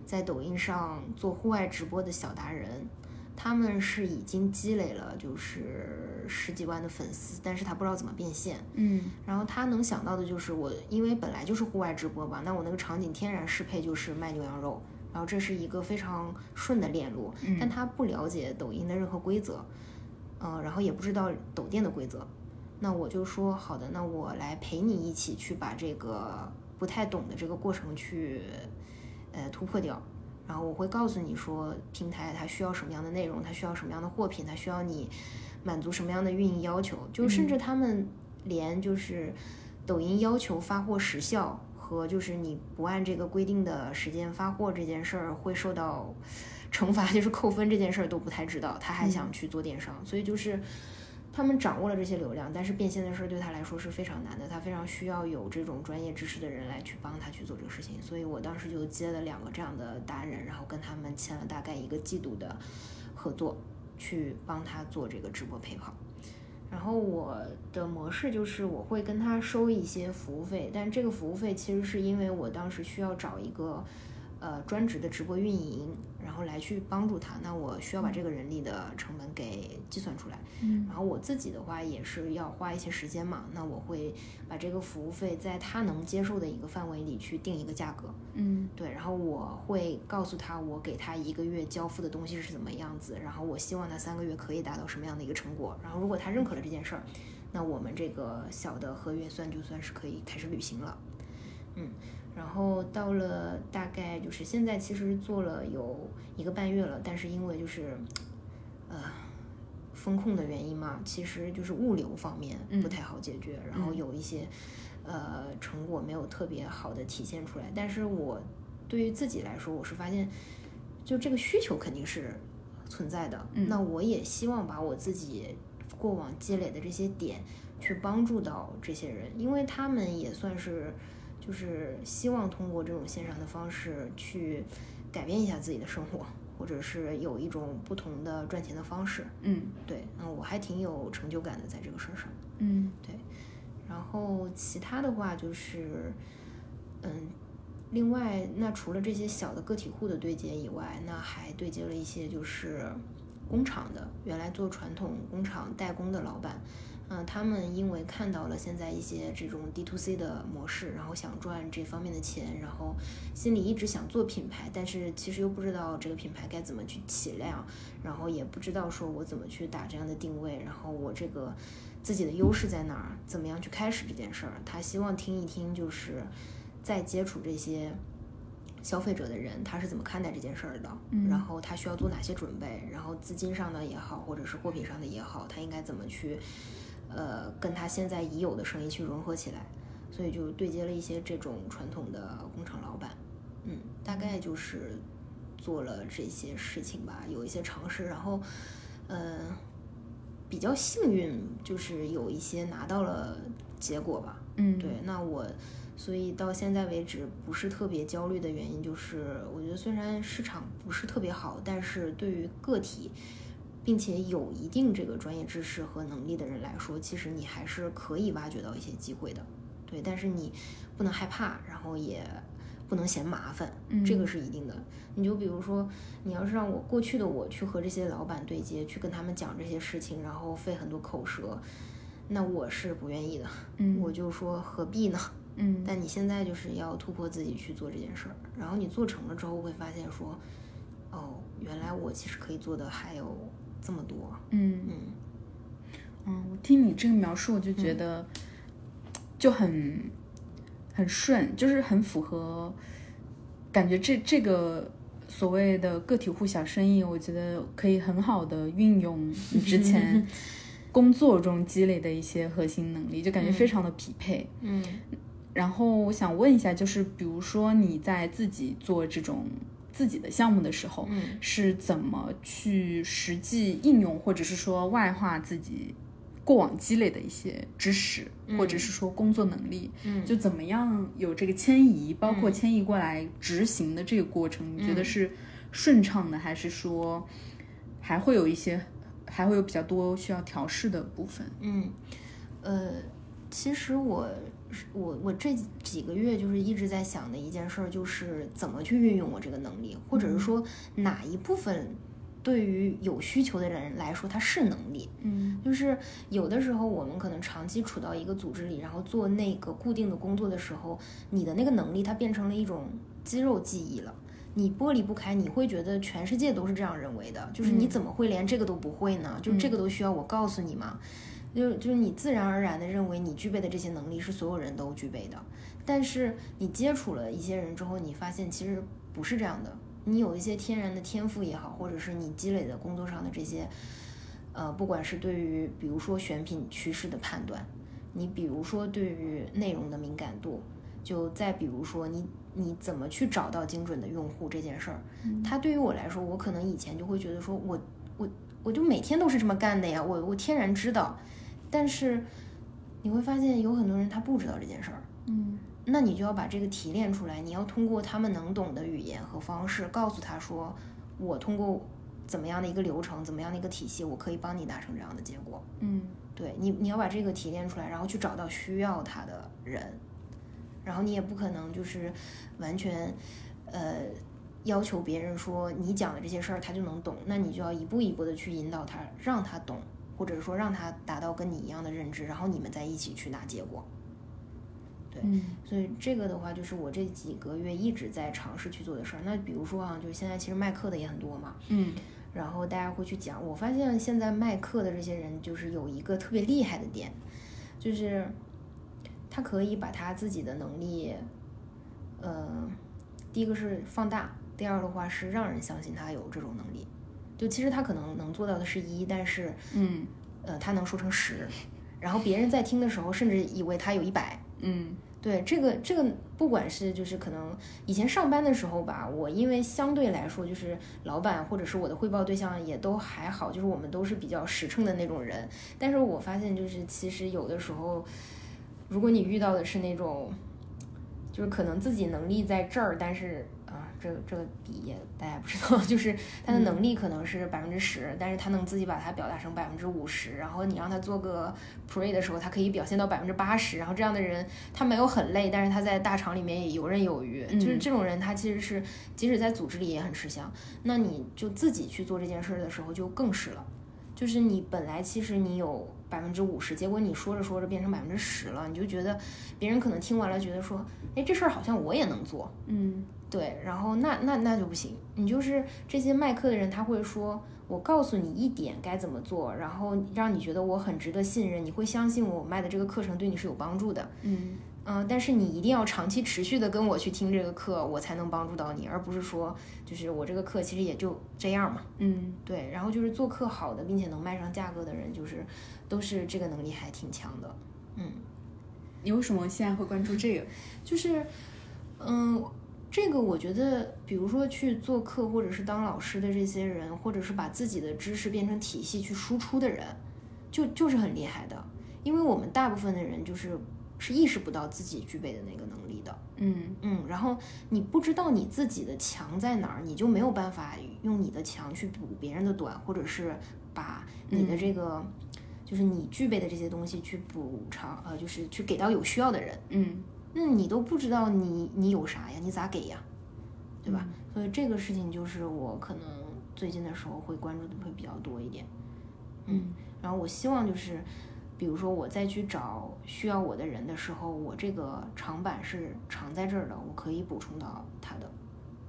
在抖音上做户外直播的小达人。他们是已经积累了就是十几万的粉丝，但是他不知道怎么变现，嗯，然后他能想到的就是我，因为本来就是户外直播吧，那我那个场景天然适配就是卖牛羊肉，然后这是一个非常顺的链路，但他不了解抖音的任何规则，嗯，然后也不知道抖店的规则，那我就说好的，那我来陪你一起去把这个不太懂的这个过程去，呃，突破掉。然后我会告诉你说，平台它需要什么样的内容，它需要什么样的货品，它需要你满足什么样的运营要求。就甚至他们连就是抖音要求发货时效和就是你不按这个规定的时间发货这件事儿会受到 惩罚，就是扣分这件事儿都不太知道，他还想去做电商。所以就是他们掌握了这些流量，但是变现的事儿对他来说是非常难的，他非常需要有这种专业知识的人来去帮他去做这个事情。所以我当时就接了两个这样的达人，然后跟他们签了大概一个季度的合作，去帮他做这个直播陪跑。然后我的模式就是我会跟他收一些服务费，但这个服务费其实是因为我当时需要找一个。呃，专职的直播运营，然后来去帮助他，那我需要把这个人力的成本给计算出来。嗯，然后我自己的话也是要花一些时间嘛，那我会把这个服务费在他能接受的一个范围里去定一个价格。嗯，对，然后我会告诉他我给他一个月交付的东西是怎么样子，然后我希望他三个月可以达到什么样的一个成果。然后如果他认可了这件事儿，那我们这个小的合约算就算是可以开始履行了。嗯。然后到了大概就是现在，其实做了有一个半月了，但是因为就是，呃，风控的原因嘛，其实就是物流方面不太好解决，然后有一些呃成果没有特别好的体现出来。但是我对于自己来说，我是发现，就这个需求肯定是存在的。那我也希望把我自己过往积累的这些点去帮助到这些人，因为他们也算是。就是希望通过这种线上的方式去改变一下自己的生活，或者是有一种不同的赚钱的方式。嗯，对，嗯，我还挺有成就感的在这个事儿上。嗯，对。然后其他的话就是，嗯，另外那除了这些小的个体户的对接以外，那还对接了一些就是工厂的，原来做传统工厂代工的老板。嗯，他们因为看到了现在一些这种 D to C 的模式，然后想赚这方面的钱，然后心里一直想做品牌，但是其实又不知道这个品牌该怎么去起量，然后也不知道说我怎么去打这样的定位，然后我这个自己的优势在哪儿，怎么样去开始这件事儿。他希望听一听，就是在接触这些消费者的人，他是怎么看待这件事儿的，然后他需要做哪些准备，然后资金上的也好，或者是货品上的也好，他应该怎么去。呃，跟他现在已有的生意去融合起来，所以就对接了一些这种传统的工厂老板，嗯，大概就是做了这些事情吧，有一些尝试，然后，呃，比较幸运，就是有一些拿到了结果吧，嗯，对，那我所以到现在为止不是特别焦虑的原因，就是我觉得虽然市场不是特别好，但是对于个体。并且有一定这个专业知识和能力的人来说，其实你还是可以挖掘到一些机会的，对。但是你不能害怕，然后也不能嫌麻烦，这个是一定的。你就比如说，你要是让我过去的我去和这些老板对接，去跟他们讲这些事情，然后费很多口舌，那我是不愿意的。嗯，我就说何必呢？嗯。但你现在就是要突破自己去做这件事儿，然后你做成了之后，会发现说，哦，原来我其实可以做的还有。这么多，嗯。嗯。嗯，我听你这个描述，我就觉得就很很顺，就是很符合，感觉这这个所谓的个体户小生意，我觉得可以很好的运用你之前 工作中积累的一些核心能力，就感觉非常的匹配。嗯，然后我想问一下，就是比如说你在自己做这种。自己的项目的时候，嗯，是怎么去实际应用，或者是说外化自己过往积累的一些知识，或者是说工作能力，嗯，就怎么样有这个迁移，包括迁移过来执行的这个过程，你觉得是顺畅的，还是说还会有一些，还会有比较多需要调试的部分？嗯，呃，其实我。我我这几个月就是一直在想的一件事儿，就是怎么去运用我这个能力，或者是说哪一部分对于有需求的人来说它是能力。嗯，就是有的时候我们可能长期处到一个组织里，然后做那个固定的工作的时候，你的那个能力它变成了一种肌肉记忆了，你剥离不开，你会觉得全世界都是这样认为的，就是你怎么会连这个都不会呢？就这个都需要我告诉你吗？就就是你自然而然的认为你具备的这些能力是所有人都具备的，但是你接触了一些人之后，你发现其实不是这样的。你有一些天然的天赋也好，或者是你积累的工作上的这些，呃，不管是对于比如说选品趋势的判断，你比如说对于内容的敏感度，就再比如说你你怎么去找到精准的用户这件事儿，它对于我来说，我可能以前就会觉得说我我。我就每天都是这么干的呀，我我天然知道。但是你会发现有很多人他不知道这件事儿，嗯。那你就要把这个提炼出来，你要通过他们能懂的语言和方式告诉他说，我通过怎么样的一个流程，怎么样的一个体系，我可以帮你达成这样的结果。嗯。对你，你要把这个提炼出来，然后去找到需要他的人，然后你也不可能就是完全，呃，要求别人说你讲的这些事儿他就能懂，那你就要一步一步的去引导他，让他懂，或者说让他达到跟你一样的认知，然后你们再一起去拿结果。对，嗯所以这个的话，就是我这几个月一直在尝试去做的事儿。那比如说啊，就是现在其实卖课的也很多嘛，嗯然后大家会去讲。我发现现在卖课的这些人，就是有一个特别厉害的点，就是他可以把他自己的能力，呃，第一个是放大，第二的话是让人相信他有这种能力。就其实他可能能做到的是一，但是嗯呃，他能说成十，然后别人在听的时候，甚至以为他有一百。嗯对这个这个，不管是就是可能以前上班的时候吧，我因为相对来说就是老板或者是我的汇报对象也都还好，就是我们都是比较实诚的那种人。但是我发现就是其实有的时候，如果你遇到的是那种，就是可能自己能力在这儿，但是啊，这个这个比也大家不知道，就是他的能力可能是百分之十，但是他能自己把它表达成百分之五十，然后你让他做个 pre 的时候，他可以表现到百分之八十，然后这样的人他没有很累，但是他在大厂里面也游刃有余，嗯就是这种人他其实是即使在组织里也很吃香，那你就自己去做这件事儿的时候就更是了。就是你本来其实你有百分之五十，结果你说着说着变成百分之十了，你就觉得别人可能听完了觉得说，哎，这事儿好像我也能做，嗯对，然后那那那就不行，你就是这些卖课的人，他会说，我告诉你一点该怎么做，然后让你觉得我很值得信任，你会相信我卖的这个课程对你是有帮助的，嗯。嗯、但是你一定要长期持续的跟我去听这个课，我才能帮助到你，而不是说就是我这个课其实也就这样嘛，嗯。对，然后就是做课好的，并且能卖上价格的人，就是都是这个能力还挺强的，嗯。你为什么现在会关注这个？就是，嗯，这个我觉得，比如说去做课或者是当老师的这些人，或者是把自己的知识变成体系去输出的人，就就是很厉害的，因为我们大部分的人就是是意识不到自己具备的那个能力的，嗯。嗯，然后你不知道你自己的强在哪儿，你就没有办法用你的强去补别人的短，或者是把你的这个。就是你具备的这些东西去补偿，呃，就是去给到有需要的人，嗯那你都不知道你你有啥呀？你咋给呀？对吧？所以这个事情就是我可能最近的时候会关注的会比较多一点。嗯然后我希望就是，比如说我再去找需要我的人的时候，我这个长板是长在这儿的，我可以补充到他的。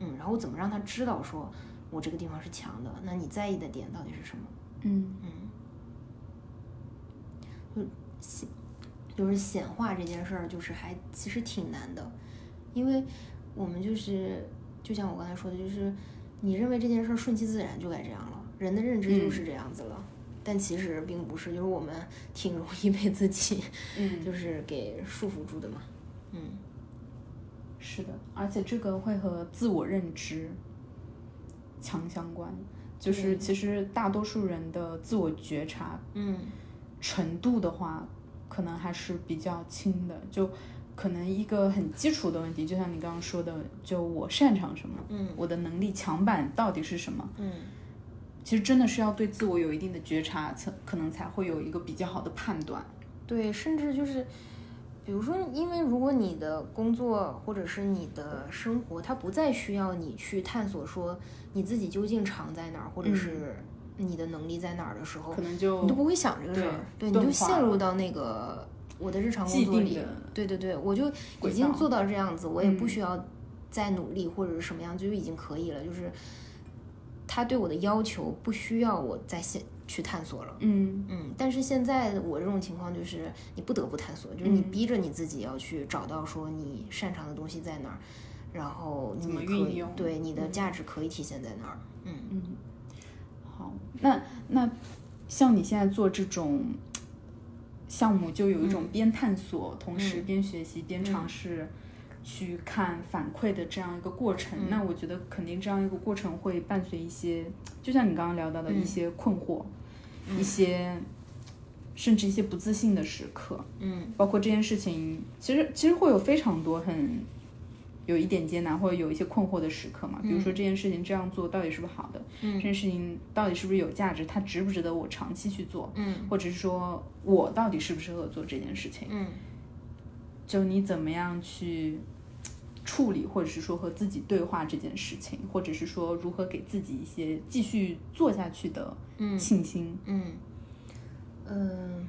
嗯，然后怎么让他知道说我这个地方是强的？那你在意的点到底是什么？嗯嗯就是显化这件事儿，就是还其实挺难的，因为我们就是就像我刚才说的，就是你认为这件事儿顺其自然就该这样了，人的认知就是这样子了，但其实并不是，就是我们挺容易被自己嗯，就是给束缚住的嘛，嗯。是的，而且这个会和自我认知强相关。就是其实大多数人的自我觉察嗯。程度的话，可能还是比较轻的。就可能一个很基础的问题，就像你刚刚说的，就我擅长什么，嗯我的能力强板到底是什么？嗯其实真的是要对自我有一定的觉察，才可能才会有一个比较好的判断。对，甚至就是，比如说，因为如果你的工作或者是你的生活，它不再需要你去探索说你自己究竟长在哪儿，或者是你的能力在哪儿的时候，可能就你都不会想这个事儿，对，你就陷入到那个我的日常工作里。对对对，我就已经做到这样子，我也不嗯。需要再努力或者是什么样，就已经可以了，就是他对我的要求不需要我再先去探索了。嗯。嗯，但是现在我这种情况就是你不得不探索，就是你嗯。逼着你自己要去找到说你擅长的东西在哪儿，然后你怎么可以运用。对你的价值可以体现在哪儿。嗯。嗯，好，那那像你现在做这种项目，就有一种边探索，同时边学习边尝试去看反馈的这样一个过程。嗯。那我觉得肯定这样一个过程会伴随一些，就像你刚刚聊到的嗯。一些困惑，一些甚至一些不自信的时刻。嗯。包括这件事情，其实其实会有非常多很有一点艰难或者有一些困惑的时刻嘛。比如说这件事情这样做到底是不是好的？嗯这件事情到底是不是有价值？它值不值得我长期去做？嗯或者是说我到底适不适合做这件事情？嗯就你怎么样去处理，或者是说和自己对话这件事情，或者是说如何给自己一些继续做下去的嗯信心。嗯嗯，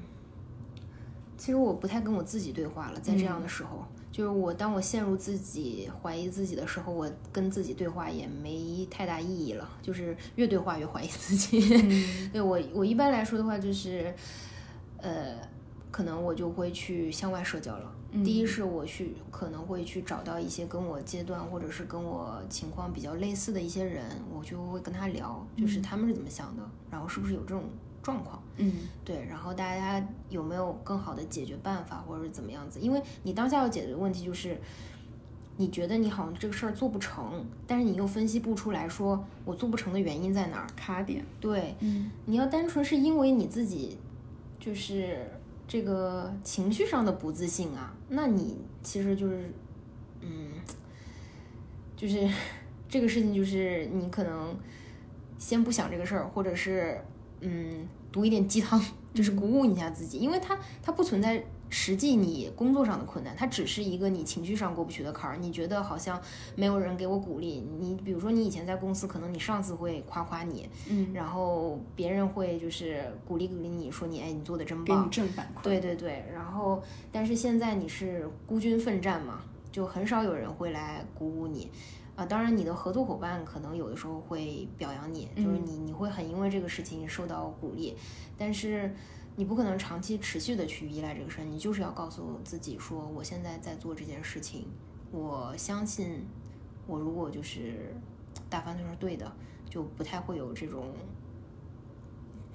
其实我不太跟我自己对话了，在这样的时候，就是我当我陷入自己怀疑自己的时候，我跟自己对话也没太大意义了，就是越对话越怀疑自己。对我我一般来说的话，就是呃，可能我就会去向外社交了。第一是我去可能会去找到一些跟我阶段或者是跟我情况比较类似的一些人，我就会跟他聊，就是他们是怎么想的，然后是不是有这种状况。嗯对，然后大家有没有更好的解决办法，或者是怎么样子？因为你当下要解决的问题就是，你觉得你好像这个事儿做不成，但是你又分析不出来说我做不成的原因在哪儿。卡点。对，嗯你要单纯是因为你自己就是这个情绪上的不自信啊，那你其实就是，嗯，就是这个事情就是你可能先不想这个事儿，或者是嗯读一点鸡汤，就是鼓舞一下自己，因为它它不存在。实际你工作上的困难，它只是一个你情绪上过不去的坎儿。你觉得好像没有人给我鼓励，你比如说你以前在公司，可能你上司会夸夸你，嗯，然后别人会就是鼓励鼓励你说你哎你做的真给你棒，正反馈。对对对，然后但是现在你是孤军奋战嘛，就很少有人会来鼓舞你。啊，当然，你的合作伙伴可能有的时候会表扬你，就是你你会很因为这个事情受到鼓励，但是你不可能长期持续的去依赖这个事儿，你就是要告诉自己说，我现在在做这件事情，我相信我如果就是大方向是对的，就不太会有这种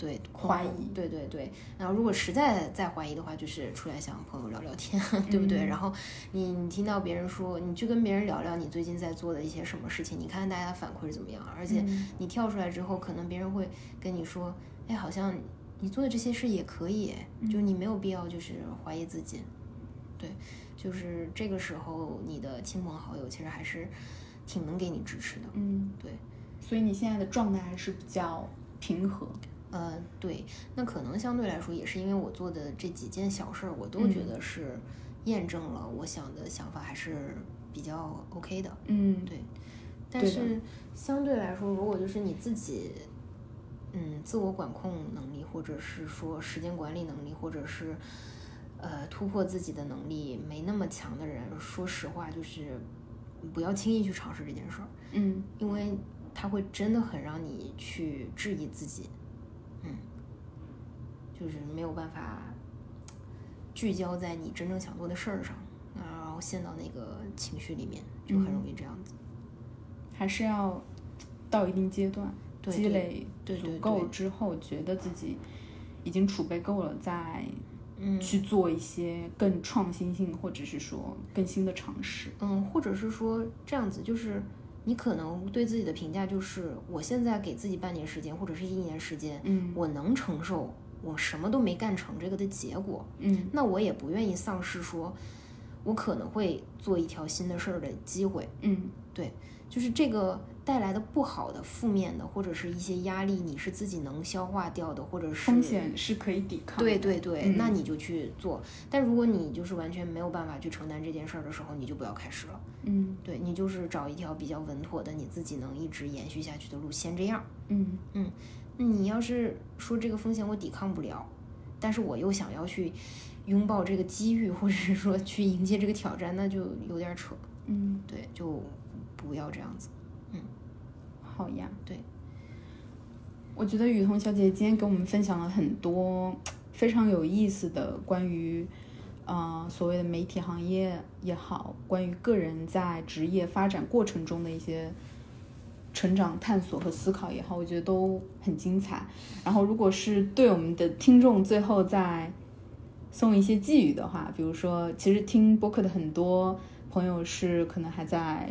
对怀疑对对对。然后如果实在再怀疑的话，就是出来向朋友聊聊天，对不对？然后你你听到别人说，你去跟别人聊聊你最近在做的一些什么事情，你看看大家反馈是怎么样，而且你跳出来之后，可能别人会跟你说，哎，好像你做的这些事也可以，就你没有必要就是怀疑自己。对，就是这个时候，你的亲朋好友其实还是挺能给你支持的。嗯，对，所以你现在的状态还是比较平和。呃，对，那可能相对来说也是因为我做的这几件小事儿，我都觉得是验证了我想的想法还是比较 OK 的。嗯，对，但是相对来说，如果就是你自己，嗯，自我管控能力，或者是说时间管理能力，或者是呃突破自己的能力没那么强的人，说实话，就是不要轻易去尝试这件事儿，嗯。因为它会真的很让你去质疑自己，嗯，就是没有办法聚焦在你真正想做的事儿上，然后陷到那个情绪里面，就很容易这样子。还是要到一定阶段积累足够之后，觉得自己已经储备够了，再嗯去做一些更创新性或者是说更新的尝试。嗯，或者是说这样子，就是你可能对自己的评价就是，我现在给自己半年时间或者是一年时间，嗯我能承受我什么都没干成这个的结果，嗯那我也不愿意丧失说，我可能会做一条新的事儿的机会。嗯对，就是这个带来的不好的、负面的，或者是一些压力，你是自己能消化掉的，或者是风险是可以抵抗的。对对对，嗯那你就去做。但如果你就是完全没有办法去承担这件事儿的时候，你就不要开始了。嗯对你就是找一条比较稳妥的，你自己能一直延续下去的路，先这样。嗯你要是说这个风险我抵抗不了，但是我又想要去拥抱这个机遇，或者是说去迎接这个挑战，那就有点扯。嗯，对，就不要这样子。嗯好呀。对，我觉得雨桐小姐姐今天给我们分享了很多非常有意思的关于，呃，所谓的媒体行业也好，关于个人在职业发展过程中的一些成长、探索和思考也好，我觉得都很精彩。然后，如果是对我们的听众最后再送一些寄语的话，比如说，其实听播客的很多朋友是可能还在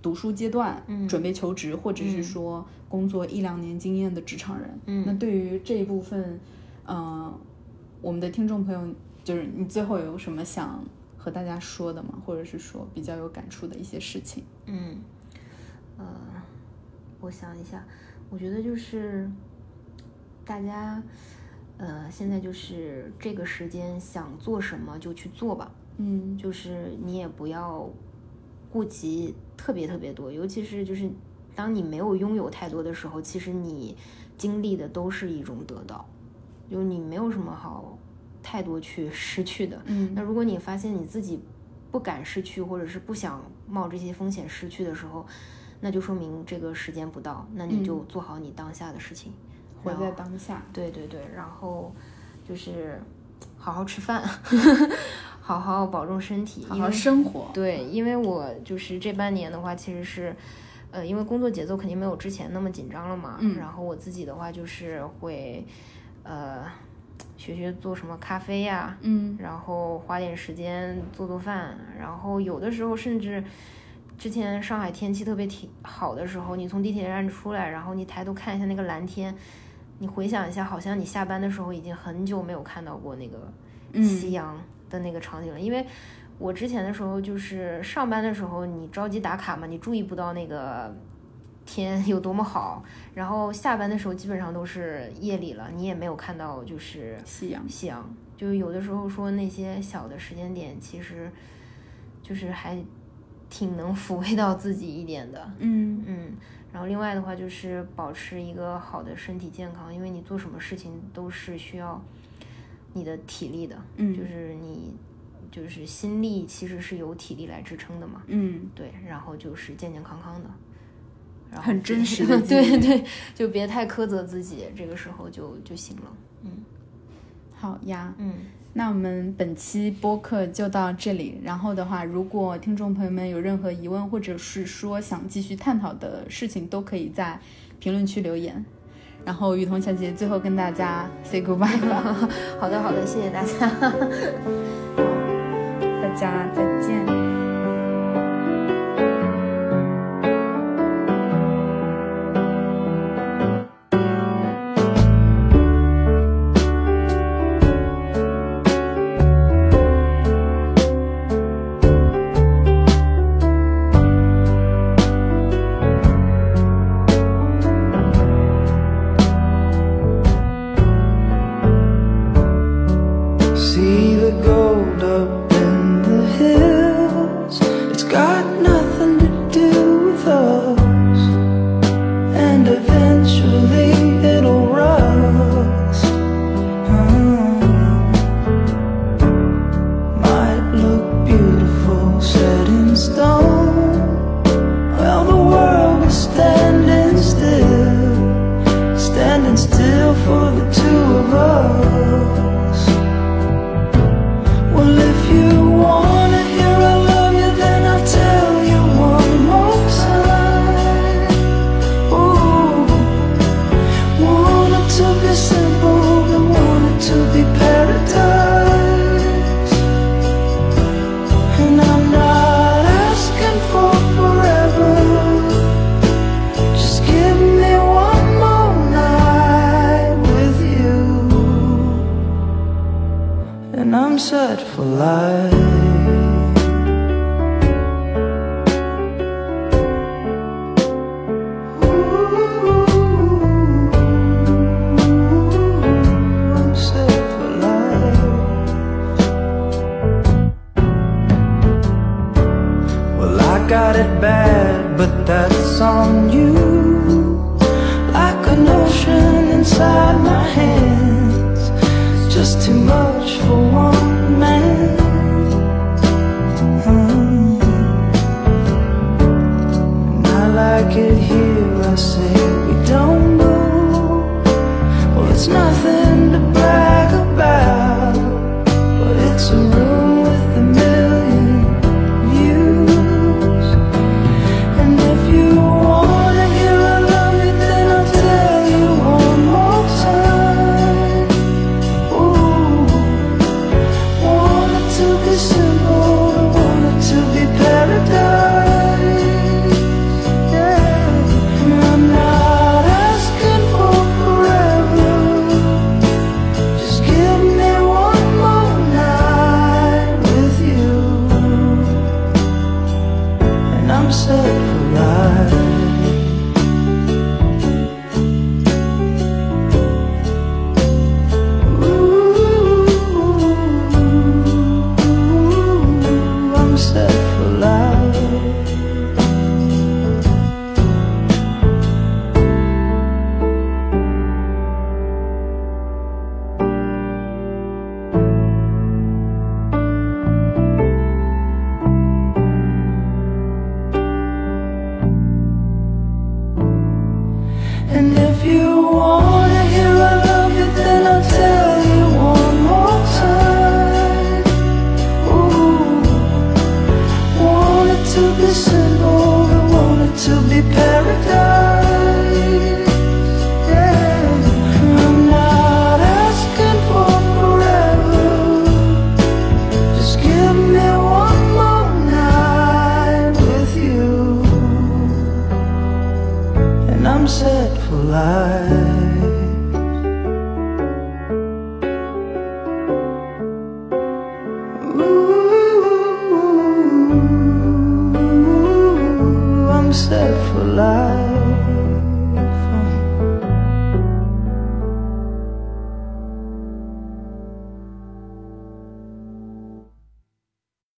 读书阶段，嗯准备求职，或者是说工作一两年经验的职场人。嗯那对于这一部分，呃，我们的听众朋友，就是你最后有什么想和大家说的吗？或者是说比较有感触的一些事情？嗯，呃，我想一下，我觉得就是大家，呃，现在就是这个时间想做什么就去做吧，嗯。就是你也不要顾及特别特别多，尤其是就是当你没有拥有太多的时候，其实你经历的都是一种得到，就你没有什么好太多去 失去的。嗯。那如果你发现你自己不敢失去，或者是不想冒这些风险失去的时候，那就说明这个时间不到，那你就做好你当下的事情，活在当下。对对对，然后就是好好吃饭，好好保重身体，好好生活。对，因为我就是这半年的话，其实是，呃，因为工作节奏肯定没有之前那么紧张了嘛。嗯然后我自己的话就是会，呃，学学做什么咖啡呀、嗯然后花点时间做做饭，然后有的时候甚至。之前上海天气特别挺好的时候，你从地铁站出来，然后你抬头看一下那个蓝天，你回想一下，好像你下班的时候已经很久没有看到过那个嗯夕阳的那个场景了。因为我之前的时候就是上班的时候，你着急打卡嘛，你注意不到那个天有多么好，然后下班的时候基本上都是夜里了，你也没有看到就是 夕阳。夕阳。就是有的时候说那些小的时间点，其实就是还挺能抚慰到自己一点的。嗯。嗯，然后另外的话就是保持一个好的身体健康，因为你做什么事情都是需要你的体力的，嗯。就是你就是心力其实是由体力来支撑的嘛，嗯，对，然后就是健健康康的，然后很真实的 对对，就别太苛责自己，这个时候就就行了，嗯。好呀。嗯那我们本期播客就到这里。然后的话，如果听众朋友们有任何疑问，或者是说想继续探讨的事情，都可以在评论区留言。然后雨桐小姐最后跟大家 say goodbye 吧，好的好的，谢谢大家。大家再见。